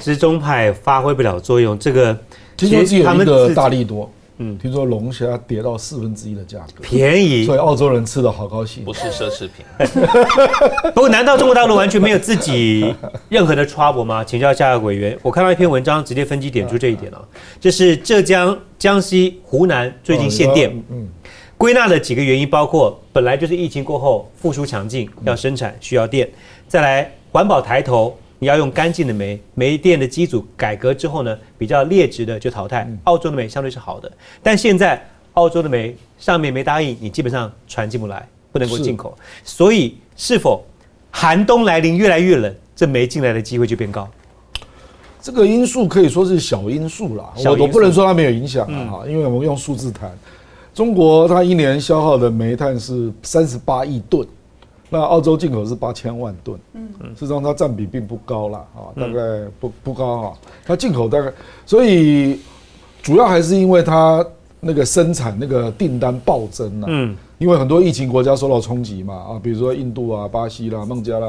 S1: 是中派发挥不了作用，这个
S3: 其实只有一个大力多。嗯，听说龙虾跌到四分之一的价格，
S1: 便宜，
S3: 所以澳洲人吃的好高兴。
S4: 不是奢侈品。
S1: 不过，难道中国大陆完全没有自己任何的 trouble 吗？请教一下委员，我看到一篇文章，直接分析点出这一点了。这是浙江、江西、湖南最近限电，嗯，归纳的几个原因包括，本来就是疫情过后复苏强劲，要生产需要电，再来环保抬头。你要用干净的煤，煤电的机组改革之后呢，比较劣质的就淘汰。澳洲的煤相对是好的，但现在澳洲的煤上面没答应，你基本上船进不来，不能够进口。所以是否寒冬来临越来越冷，这煤进来的机会就变高？
S3: 这个因素可以说是小因素啦，我我不能说它没有影响啊，因为我们用数字谈，中国它一年消耗的煤炭是三十八亿吨。那澳洲进口是八千万吨，嗯，事实上它占比并不高了啊，大概不不高哈。它进口大概，所以主要还是因为它那个生产那个订单暴增了，嗯，因为很多疫情国家受到冲击嘛，啊，比如说印度啊、巴西啦、孟加拉，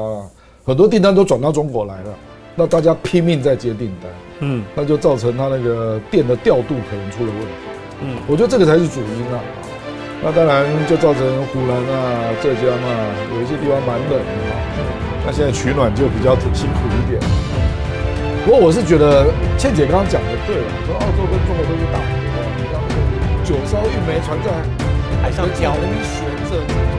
S3: 很多订单都转到中国来了，那大家拼命在接订单，嗯，那就造成它那个电的调度可能出了问题，嗯，我觉得这个才是主因啊。那当然就造成湖南啊、浙江啊，有一些地方蛮冷的。那现在取暖就比较辛苦一点。不过我是觉得倩姐刚刚讲的对了，说澳洲跟中国都是大国，你看九艘运煤船在
S1: 海上漂，
S3: 悬着。